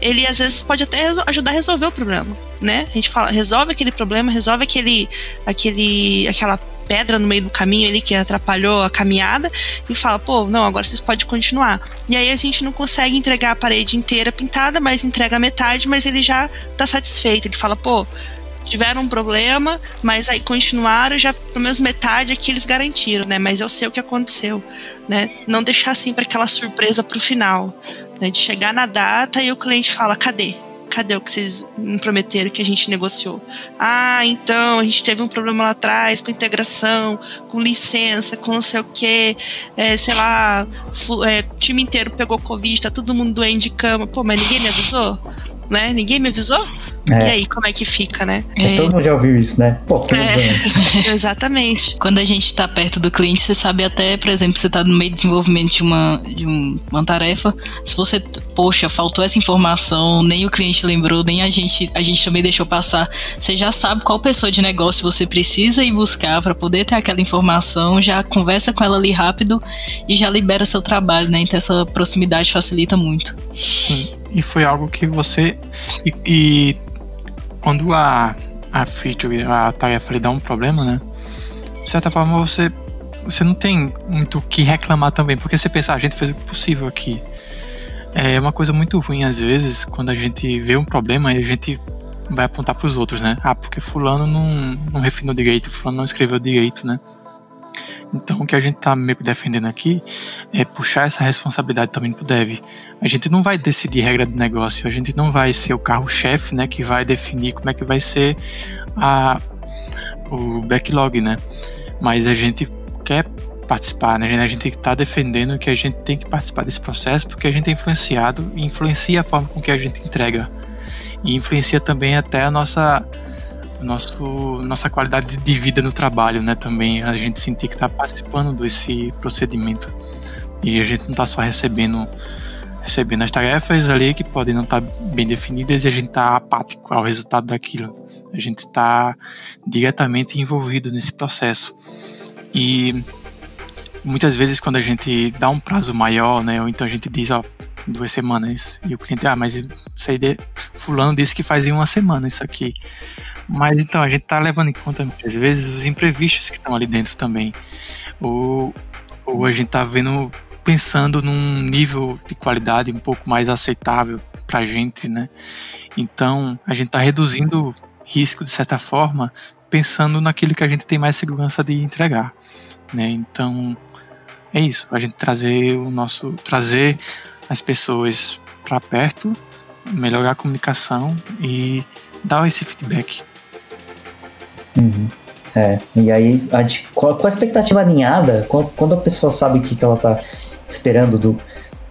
ele às vezes pode até ajudar a resolver o problema, né? A gente fala, resolve aquele problema, resolve aquele, aquele, aquela pedra no meio do caminho ali que atrapalhou a caminhada e fala, pô, não, agora vocês podem continuar. E aí a gente não consegue entregar a parede inteira pintada, mas entrega a metade, mas ele já tá satisfeito. Ele fala, pô, tiveram um problema, mas aí continuaram, já pelo menos metade aqui eles garantiram, né? Mas eu sei o que aconteceu, né? Não deixar assim para aquela surpresa pro final, né? De chegar na data e o cliente fala: cadê? Cadê o que vocês me prometeram que a gente negociou? Ah, então a gente teve um problema lá atrás com integração, com licença, com não sei o que, é, sei lá, é, time inteiro pegou Covid, tá todo mundo doente de cama. Pô, mas ninguém me avisou? Né? Ninguém me avisou? É. E aí, como é que fica, né? Mas é. todo mundo já ouviu isso, né? Pô, é. [laughs] Exatamente. Quando a gente tá perto do cliente, você sabe até, por exemplo, você tá no meio de desenvolvimento de uma, de um, uma tarefa, se você, poxa, faltou essa informação, nem o cliente lembrou, nem a gente, a gente também deixou passar, você já sabe qual pessoa de negócio você precisa ir buscar para poder ter aquela informação, já conversa com ela ali rápido e já libera seu trabalho, né? Então essa proximidade facilita muito. Sim. E foi algo que você. E, e quando a, a feature, a tarefa lhe dá um problema, né? De certa forma você, você não tem muito o que reclamar também, porque você pensa, ah, a gente fez o possível aqui. É uma coisa muito ruim às vezes quando a gente vê um problema e a gente vai apontar para os outros, né? Ah, porque fulano não, não refinou direito, fulano não escreveu direito, né? Então, o que a gente está meio que defendendo aqui é puxar essa responsabilidade também para o dev. A gente não vai decidir regra do negócio, a gente não vai ser o carro-chefe, né, que vai definir como é que vai ser a, o backlog, né? Mas a gente quer participar, né? A gente está defendendo que a gente tem que participar desse processo porque a gente é influenciado e influencia a forma com que a gente entrega. E influencia também até a nossa nosso, nossa qualidade de vida no trabalho, né? Também a gente sentir que está participando desse procedimento e a gente não está só recebendo recebendo as tarefas ali que podem não estar tá bem definidas e a gente está apático ao resultado daquilo. A gente está diretamente envolvido nesse processo. E muitas vezes quando a gente dá um prazo maior, né, ou então a gente diz, ó, duas semanas, e o cliente, ah, mas isso aí de... fulano disse que faz em uma semana isso aqui. Mas então, a gente tá levando em conta muitas vezes os imprevistos que estão ali dentro também. Ou, ou a gente tá vendo, pensando num nível de qualidade um pouco mais aceitável pra gente, né? Então, a gente tá reduzindo risco de certa forma, pensando naquilo que a gente tem mais segurança de entregar, né? Então, é isso, a gente trazer o nosso trazer as pessoas para perto, melhorar a comunicação e dar esse feedback Uhum. É, e aí, a, a, com a expectativa alinhada, quando a pessoa sabe o que, que ela tá esperando do,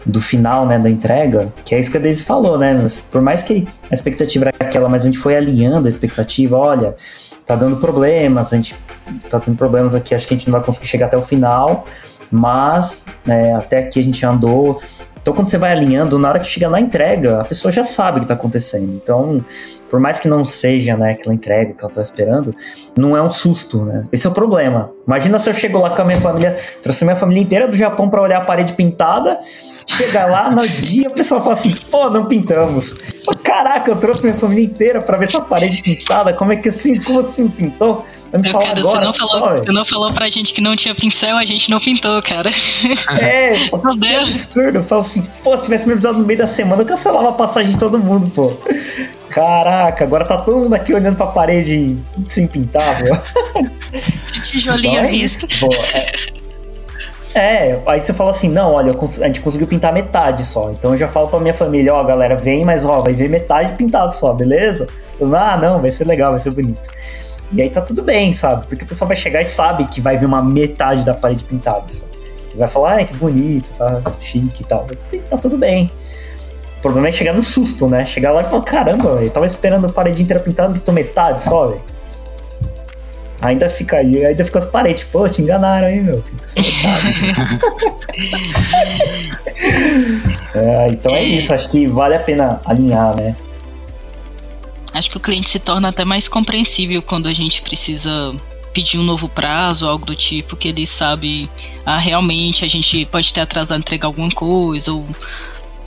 do final, né, da entrega, que é isso que a Daisy falou, né, mas por mais que a expectativa era aquela, mas a gente foi alinhando a expectativa, olha, tá dando problemas, a gente tá tendo problemas aqui, acho que a gente não vai conseguir chegar até o final, mas né, até aqui a gente andou. Então, quando você vai alinhando, na hora que chega na entrega, a pessoa já sabe o que está acontecendo. Então, por mais que não seja né, aquela entrega que ela estava esperando, não é um susto, né? Esse é o problema. Imagina se eu chego lá com a minha família, trouxe minha família inteira do Japão para olhar a parede pintada, chegar lá no dia o pessoal fala assim, pô, não pintamos. Caraca, eu trouxe minha família inteira para ver essa parede pintada, como é que assim, como assim pintou? Meu, cara, agora, você, não falou, você não falou pra gente que não tinha pincel, a gente não pintou, cara. [laughs] É, Meu Deus. É absurdo. Eu falo assim, pô, se tivesse me avisado no meio da semana, eu cancelava a passagem de todo mundo, pô. Caraca, agora tá todo mundo aqui olhando pra parede sem pintar. De tijolinho então, à é vista. Pô, é, é, aí você fala assim, não, olha, a gente conseguiu pintar metade só. Então eu já falo pra minha família, ó, galera, vem, mas ó, vai ver metade pintado só, beleza? Eu, ah, não, vai ser legal, vai ser bonito. E aí tá tudo bem, sabe? Porque o pessoal vai chegar e sabe que vai ver uma metade da parede pintada. Sabe? E vai falar, ai, que bonito, tá chique e tal. Tá tudo bem. O problema é chegar no susto, né? Chegar lá e falar, caramba, eu tava esperando a parede inteira pintada, pintou metade só, velho. Ainda fica aí, ainda fica as paredes. Pô, te enganaram aí, meu. [laughs] É, então é isso, acho que vale a pena alinhar, né? Acho que o cliente se torna até mais compreensível quando a gente precisa pedir um novo prazo, algo do tipo, que ele sabe, ah, realmente a gente pode ter atrasado entregar alguma coisa, ou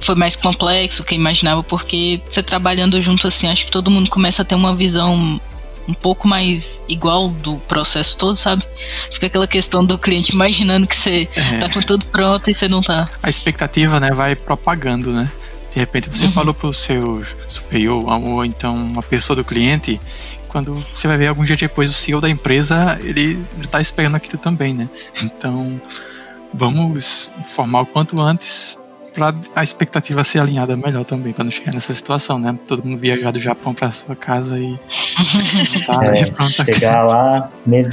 foi mais complexo que eu imaginava, porque você trabalhando junto assim, acho que todo mundo começa a ter uma visão um pouco mais igual do processo todo, sabe? Fica aquela questão do cliente imaginando que você é. tá com tudo pronto e você não tá. A expectativa, né, vai propagando, né? De repente você uhum. falou pro seu superior ou então uma pessoa do cliente, quando você vai ver algum dia depois o CEO da empresa, ele está esperando aquilo também, né? Então, vamos informar o quanto antes para a expectativa ser alinhada melhor também, para não chegar nessa situação, né? Todo mundo viajar do Japão para sua casa e [laughs] tá, é, pronto. chegar lá, meia,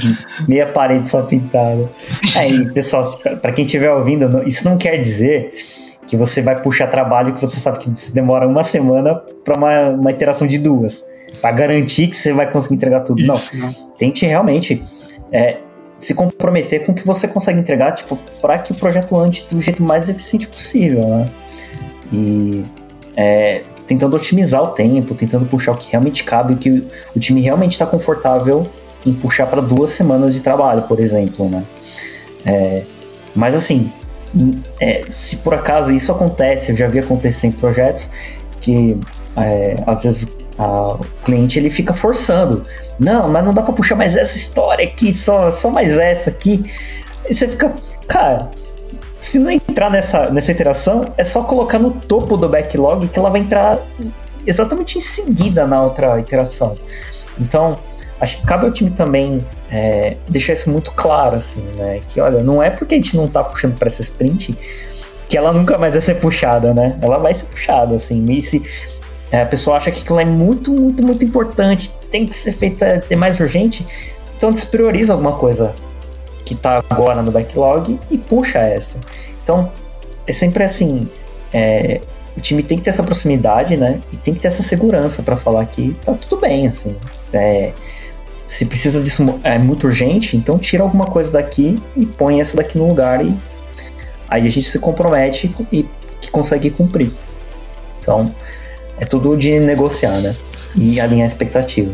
meia parede só pintada. Aí, pessoal, para quem estiver ouvindo, isso não quer dizer que você vai puxar trabalho que você sabe que demora uma semana para uma, uma interação de duas, para garantir que você vai conseguir entregar tudo. Isso, não. não. Tente realmente é, se comprometer com o que você consegue entregar, tipo, para que o projeto ande do jeito mais eficiente possível, né? E é, tentando otimizar o tempo, tentando puxar o que realmente cabe, o que o time realmente está confortável em puxar para duas semanas de trabalho, por exemplo, né? É, mas assim, é, se por acaso isso acontece, eu já vi acontecer em projetos que é, às vezes o cliente ele fica forçando. Não, mas não dá para puxar mais essa história aqui, só, só mais essa aqui. E você fica, cara, se não entrar nessa, nessa interação, é só colocar no topo do backlog que ela vai entrar exatamente em seguida na outra interação. Então, acho que cabe ao time também é, deixar isso muito claro, assim, né? Que olha, não é porque a gente não tá puxando para essa sprint que ela nunca mais vai ser puxada, né? Ela vai ser puxada, assim. E se a pessoa acha que aquilo é muito, muito, muito importante, tem que ser feita, é mais urgente, então desprioriza alguma coisa que tá agora no backlog e puxa essa. Então, é sempre assim, é, o time tem que ter essa proximidade, né? E tem que ter essa segurança para falar que tá tudo bem, assim. É, se precisa disso é muito urgente, então tira alguma coisa daqui e põe essa daqui no lugar e aí a gente se compromete e que consegue cumprir. Então, é tudo de negociar, né? E alinhar a expectativa.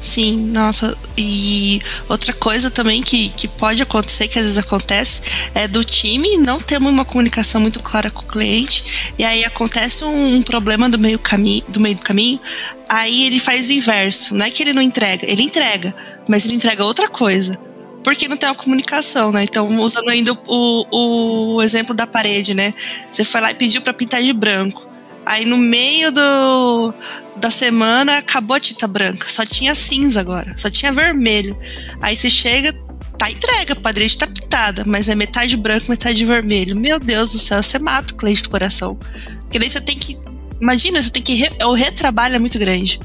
Sim, nossa. E outra coisa também que, que pode acontecer, que às vezes acontece, é do time não ter uma comunicação muito clara com o cliente, e aí acontece um, um problema do meio, caminho, do meio do caminho, aí ele faz o inverso. Não é que ele não entrega, ele entrega, mas ele entrega outra coisa. Porque não tem uma comunicação, né? Então, usando ainda o, o exemplo da parede, né? Você foi lá e pediu para pintar de branco. Aí no meio do, da semana acabou a tinta branca, só tinha cinza agora, só tinha vermelho. Aí você chega, tá entrega, a parede tá pintada, mas é metade branco, metade vermelho. Meu Deus do céu, você mata o cliente do coração. Porque daí você tem que. Imagina, você tem que. Re, o retrabalho é muito grande.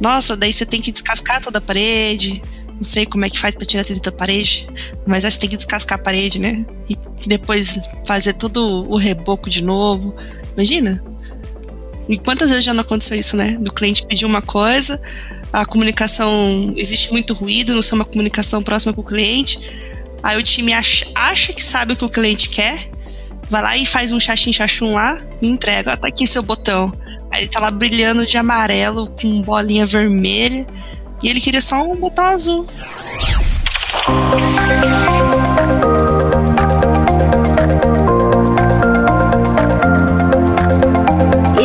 Nossa, daí você tem que descascar toda a parede. Não sei como é que faz para tirar essa da parede, mas acho que tem que descascar a parede, né? E depois fazer todo o reboco de novo. Imagina? E quantas vezes já não aconteceu isso, né? Do cliente pedir uma coisa, a comunicação existe muito ruído, não ser uma comunicação próxima com o cliente. Aí o time acha, acha que sabe o que o cliente quer, vai lá e faz um chachim chachum lá e entrega. Ó, tá aqui seu botão. Aí ele tá lá brilhando de amarelo com bolinha vermelha. E ele queria só um botão azul.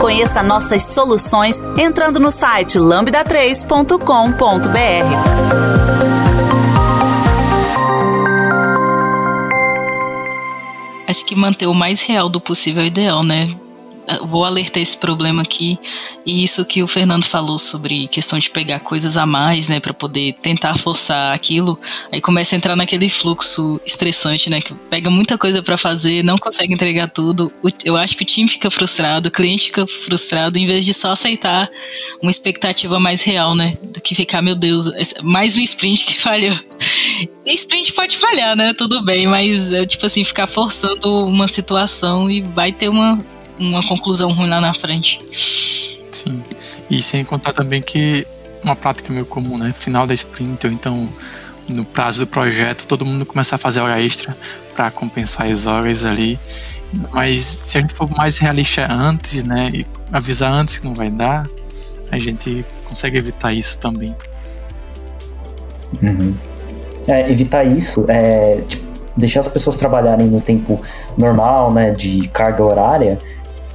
Conheça nossas soluções entrando no site lambda3.com.br. Acho que manter o mais real do possível é ideal, né? Vou alertar esse problema aqui e isso que o Fernando falou sobre questão de pegar coisas a mais, né, para poder tentar forçar aquilo, aí começa a entrar naquele fluxo estressante, né, que pega muita coisa para fazer, não consegue entregar tudo. Eu acho que o time fica frustrado, o cliente fica frustrado em vez de só aceitar uma expectativa mais real, né, do que ficar, meu Deus, mais um sprint que [laughs] falhou. E sprint pode falhar, né? Tudo bem, mas é tipo assim, ficar forçando uma situação e vai ter uma uma conclusão ruim lá na frente. Sim. E sem contar também que uma prática meio comum, né? Final da sprint, ou então no prazo do projeto, todo mundo começa a fazer hora extra para compensar as horas ali. Mas se a gente for mais realista antes, né? E avisar antes que não vai dar, a gente consegue evitar isso também. Uhum. É, evitar isso é tipo, deixar as pessoas trabalharem no tempo normal, né? De carga horária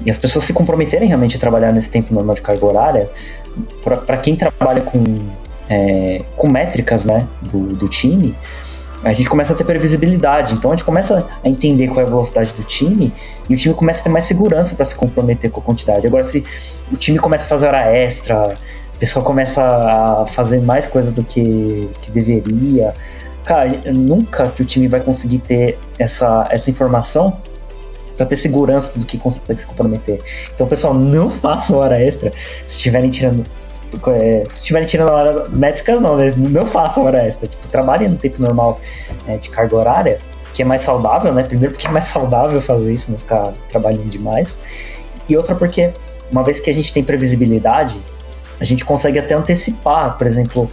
e as pessoas se comprometerem realmente a trabalhar nesse tempo normal de carga horária, para quem trabalha com, é, com métricas né, do, do time, a gente começa a ter previsibilidade. Então a gente começa a entender qual é a velocidade do time e o time começa a ter mais segurança para se comprometer com a quantidade. Agora, se o time começa a fazer hora extra, o pessoal começa a fazer mais coisa do que, que deveria, cara, nunca que o time vai conseguir ter essa, essa informação para ter segurança do que consegue se comprometer. Então, pessoal, não [laughs] façam hora extra se estiverem tirando. É, se estiverem tirando hora, métricas, não, né? Não façam hora extra. Tipo, trabalhem no tempo normal é, de carga horária, que é mais saudável, né? Primeiro, porque é mais saudável fazer isso, não ficar trabalhando demais. E outra, porque uma vez que a gente tem previsibilidade, a gente consegue até antecipar, por exemplo,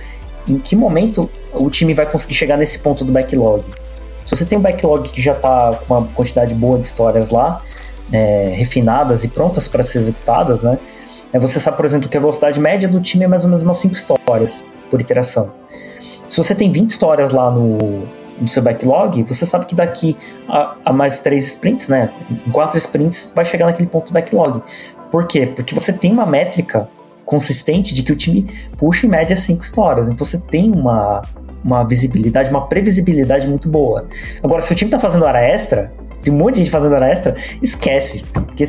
em que momento o time vai conseguir chegar nesse ponto do backlog. Se você tem um backlog que já está com uma quantidade boa de histórias lá, é, refinadas e prontas para ser executadas, né? É, você sabe, por exemplo, que a velocidade média do time é mais ou menos umas 5 histórias por iteração. Se você tem 20 histórias lá no, no seu backlog, você sabe que daqui a, a, mais 3 sprints, né? Em 4 sprints, vai chegar naquele ponto do backlog. Por quê? Porque você tem uma métrica consistente de que o time puxa em média 5 histórias. Então você tem uma, uma visibilidade, uma previsibilidade muito boa. Agora, se o time tá fazendo hora extra, tem um monte de gente fazendo hora extra, esquece. Porque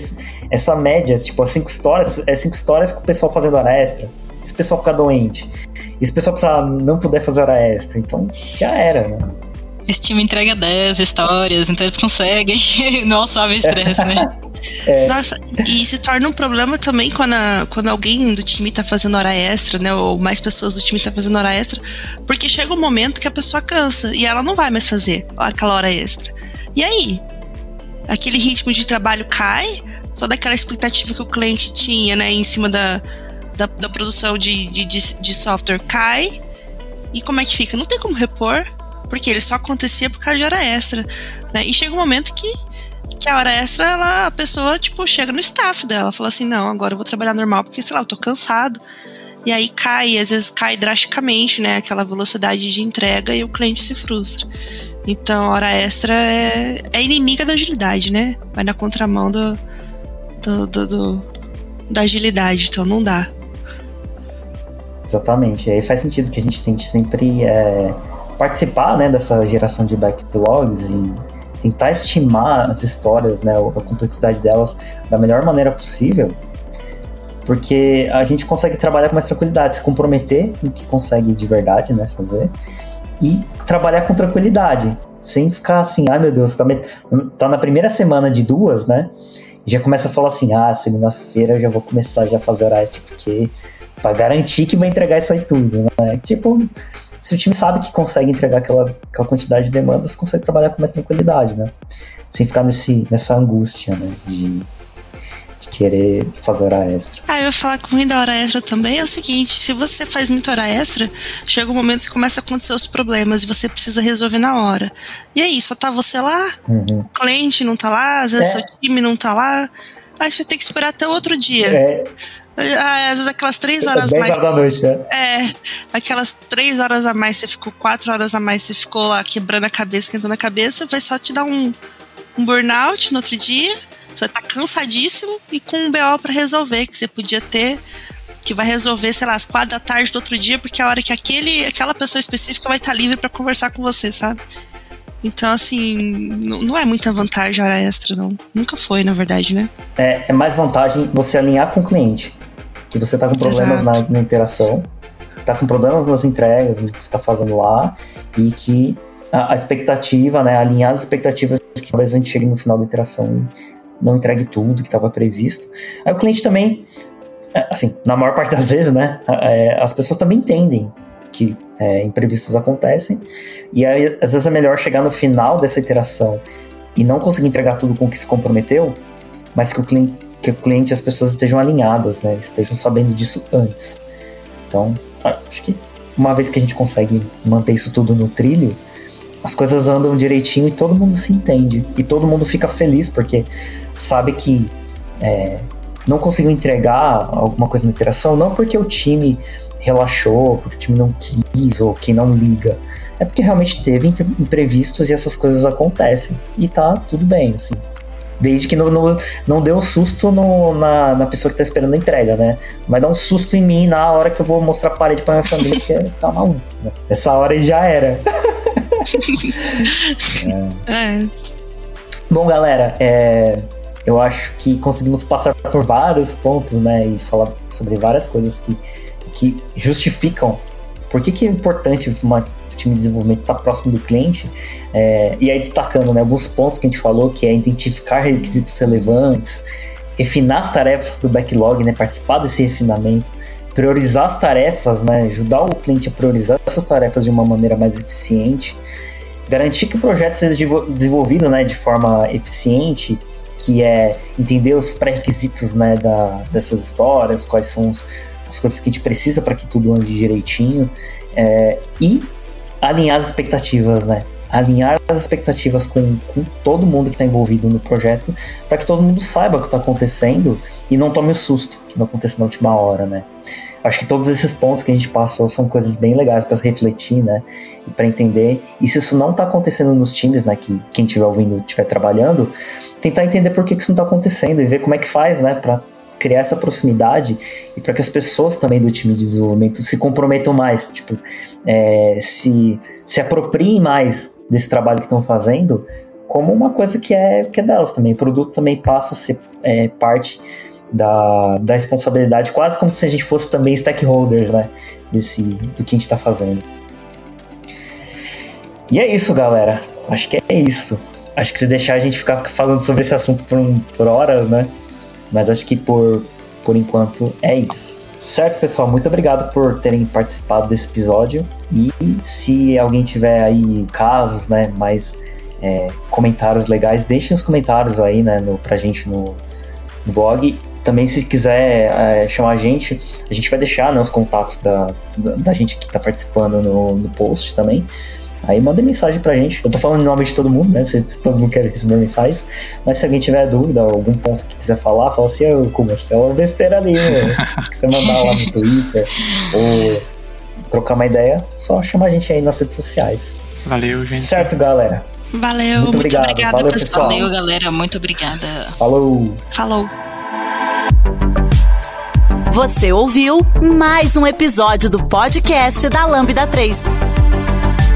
essa média, tipo, as cinco histórias, é cinco histórias com o pessoal fazendo hora extra. Se o pessoal ficar doente, e se o pessoal precisar não puder fazer hora extra, então já era, né? Esse time entrega 10 histórias, então eles conseguem. [laughs] não sabe estresse, né? [laughs] É. Nossa, e se torna um problema também quando, a, quando alguém do time tá fazendo hora extra, né? Ou mais pessoas do time tá fazendo hora extra, porque chega um momento que a pessoa cansa e ela não vai mais fazer aquela hora extra. E aí? Aquele ritmo de trabalho cai, toda aquela expectativa que o cliente tinha, né, em cima da, da, da produção de, de, de software cai. E como é que fica? Não tem como repor, porque ele só acontecia por causa de hora extra. Né? E chega um momento que que a hora extra, ela, a pessoa, tipo, chega no staff dela, fala assim, não, agora eu vou trabalhar normal, porque, sei lá, eu tô cansado. E aí cai, às vezes cai drasticamente, né, aquela velocidade de entrega e o cliente se frustra. Então, a hora extra é, é inimiga da agilidade, né? Vai na contramão do, do, do, do da agilidade, então não dá. Exatamente, e aí faz sentido que a gente tente sempre é, participar né, dessa geração de backlogs e tentar estimar as histórias, né, a complexidade delas da melhor maneira possível, porque a gente consegue trabalhar com mais tranquilidade, se comprometer no que consegue de verdade, né, fazer, e trabalhar com tranquilidade, sem ficar assim, ai meu Deus, tá, tá na primeira semana de duas, né, já começa a falar assim, ah, segunda-feira eu já vou começar já a fazer extra, porque para garantir que vai entregar isso aí tudo, né? Tipo, se o time sabe que consegue entregar aquela, aquela quantidade de demandas, consegue trabalhar com mais tranquilidade, né? Sem ficar nesse, nessa angústia, né? De, querer fazer hora extra. Ah, eu ia falar com ruim da hora extra também é o seguinte: se você faz muita hora extra, chega um momento que começa a acontecer os problemas e você precisa resolver na hora. E aí, só tá você lá, uhum. o cliente não tá lá, às vezes é. seu time não tá lá. Aí você vai ter que esperar até outro dia. É. Ah, às vezes aquelas três horas mais. Horas da noite, né? É, aquelas três horas a mais, você ficou quatro horas a mais, você ficou lá quebrando a cabeça, esquentando a cabeça, vai só te dar um, um burnout no outro dia. Você vai estar tá cansadíssimo e com um BO para resolver, que você podia ter, que vai resolver, sei lá, às quatro da tarde do outro dia, porque é a hora que aquele, aquela pessoa específica vai estar tá livre para conversar com você, sabe? Então, assim, não, é muita vantagem a hora extra, não. Nunca foi, na verdade, né? É, é mais vantagem você alinhar com o cliente. Que você tá com problemas na, na, interação, tá com problemas nas entregas, no que você tá fazendo lá, e que a, a, expectativa, né, alinhar as expectativas que talvez a gente chegue no final da interação e não entregue tudo que estava previsto. Aí o cliente também, é, assim, na maior parte das vezes, né, é, as pessoas também entendem que é, imprevistos acontecem, e aí às vezes é melhor chegar no final dessa iteração e não conseguir entregar tudo com o que se comprometeu, mas que o cliente, que o cliente e as pessoas estejam alinhadas, né, estejam sabendo disso antes. Então, acho que uma vez que a gente consegue manter isso tudo no trilho, as coisas andam direitinho e todo mundo se entende. E todo mundo fica feliz porque sabe que é, não conseguiu entregar alguma coisa na interação, não porque o time relaxou, porque o time não quis ou que não liga. É porque realmente teve imprevistos e essas coisas acontecem. E tá tudo bem, assim. Desde que não, não, não dê um susto no, na, na pessoa que tá esperando a entrega, né? Vai dar um susto em mim na hora que eu vou mostrar a parede pra minha família que é, tá maluco. Né? Essa hora aí já era. [laughs] é. É. Bom, galera, é, eu acho que conseguimos passar por vários pontos, né? E falar sobre várias coisas que que justificam por que, que é importante uma time de desenvolvimento estar tá próximo do cliente, é, e aí destacando né, alguns pontos que a gente falou, que é identificar requisitos relevantes, refinar as tarefas do backlog, né, participar desse refinamento, priorizar as tarefas, né, ajudar o cliente a priorizar essas tarefas de uma maneira mais eficiente, garantir que o projeto seja desenvolvido né, de forma eficiente, que é entender os pré-requisitos né, dessas histórias, quais são os, as coisas que a gente precisa para que tudo ande direitinho é, e alinhar as expectativas, né? Alinhar as expectativas com, com todo mundo que está envolvido no projeto para que todo mundo saiba o que está acontecendo e não tome o susto que não acontece na última hora, né? Acho que todos esses pontos que a gente passou são coisas bem legais para refletir, né? E para entender. E se isso não está acontecendo nos times, né? Que quem estiver ouvindo estiver trabalhando, tentar entender por que, que isso não está acontecendo e ver como é que faz, né? Para criar essa proximidade e para que as pessoas também do time de desenvolvimento se comprometam mais, tipo, é, se, se apropriem mais desse trabalho que estão fazendo como uma coisa que é, que é delas também. O produto também passa a ser é, parte da, da responsabilidade, quase como se a gente fosse também stakeholders, né? Desse, do que a gente está fazendo. E é isso, galera. Acho que é isso. Acho que se deixar a gente ficar falando sobre esse assunto por, um, por horas, né? Mas acho que por, por enquanto é isso. Certo, pessoal? Muito obrigado por terem participado desse episódio. E se alguém tiver aí casos, né, mais é, comentários legais, deixem os comentários aí, né, no, pra gente no, no blog. Também, se quiser é, chamar a gente, a gente vai deixar né, os contatos da, da, da gente que está participando no, no post também. Aí manda mensagem pra gente. Eu tô falando em nome de todo mundo, né? Se todo mundo quer receber mensagens. Mas se alguém tiver dúvida, algum ponto que quiser falar, fala assim, ô Kuma, você falou besteira ali, né? [laughs] você mandar lá no Twitter ou trocar uma ideia, só chama a gente aí nas redes sociais. Valeu, gente. Certo, galera? Valeu, muito, muito obrigado. obrigada, Valeu, pessoal. Valeu, galera. Muito obrigada. Falou. Falou. Você ouviu mais um episódio do podcast da Lambda 3.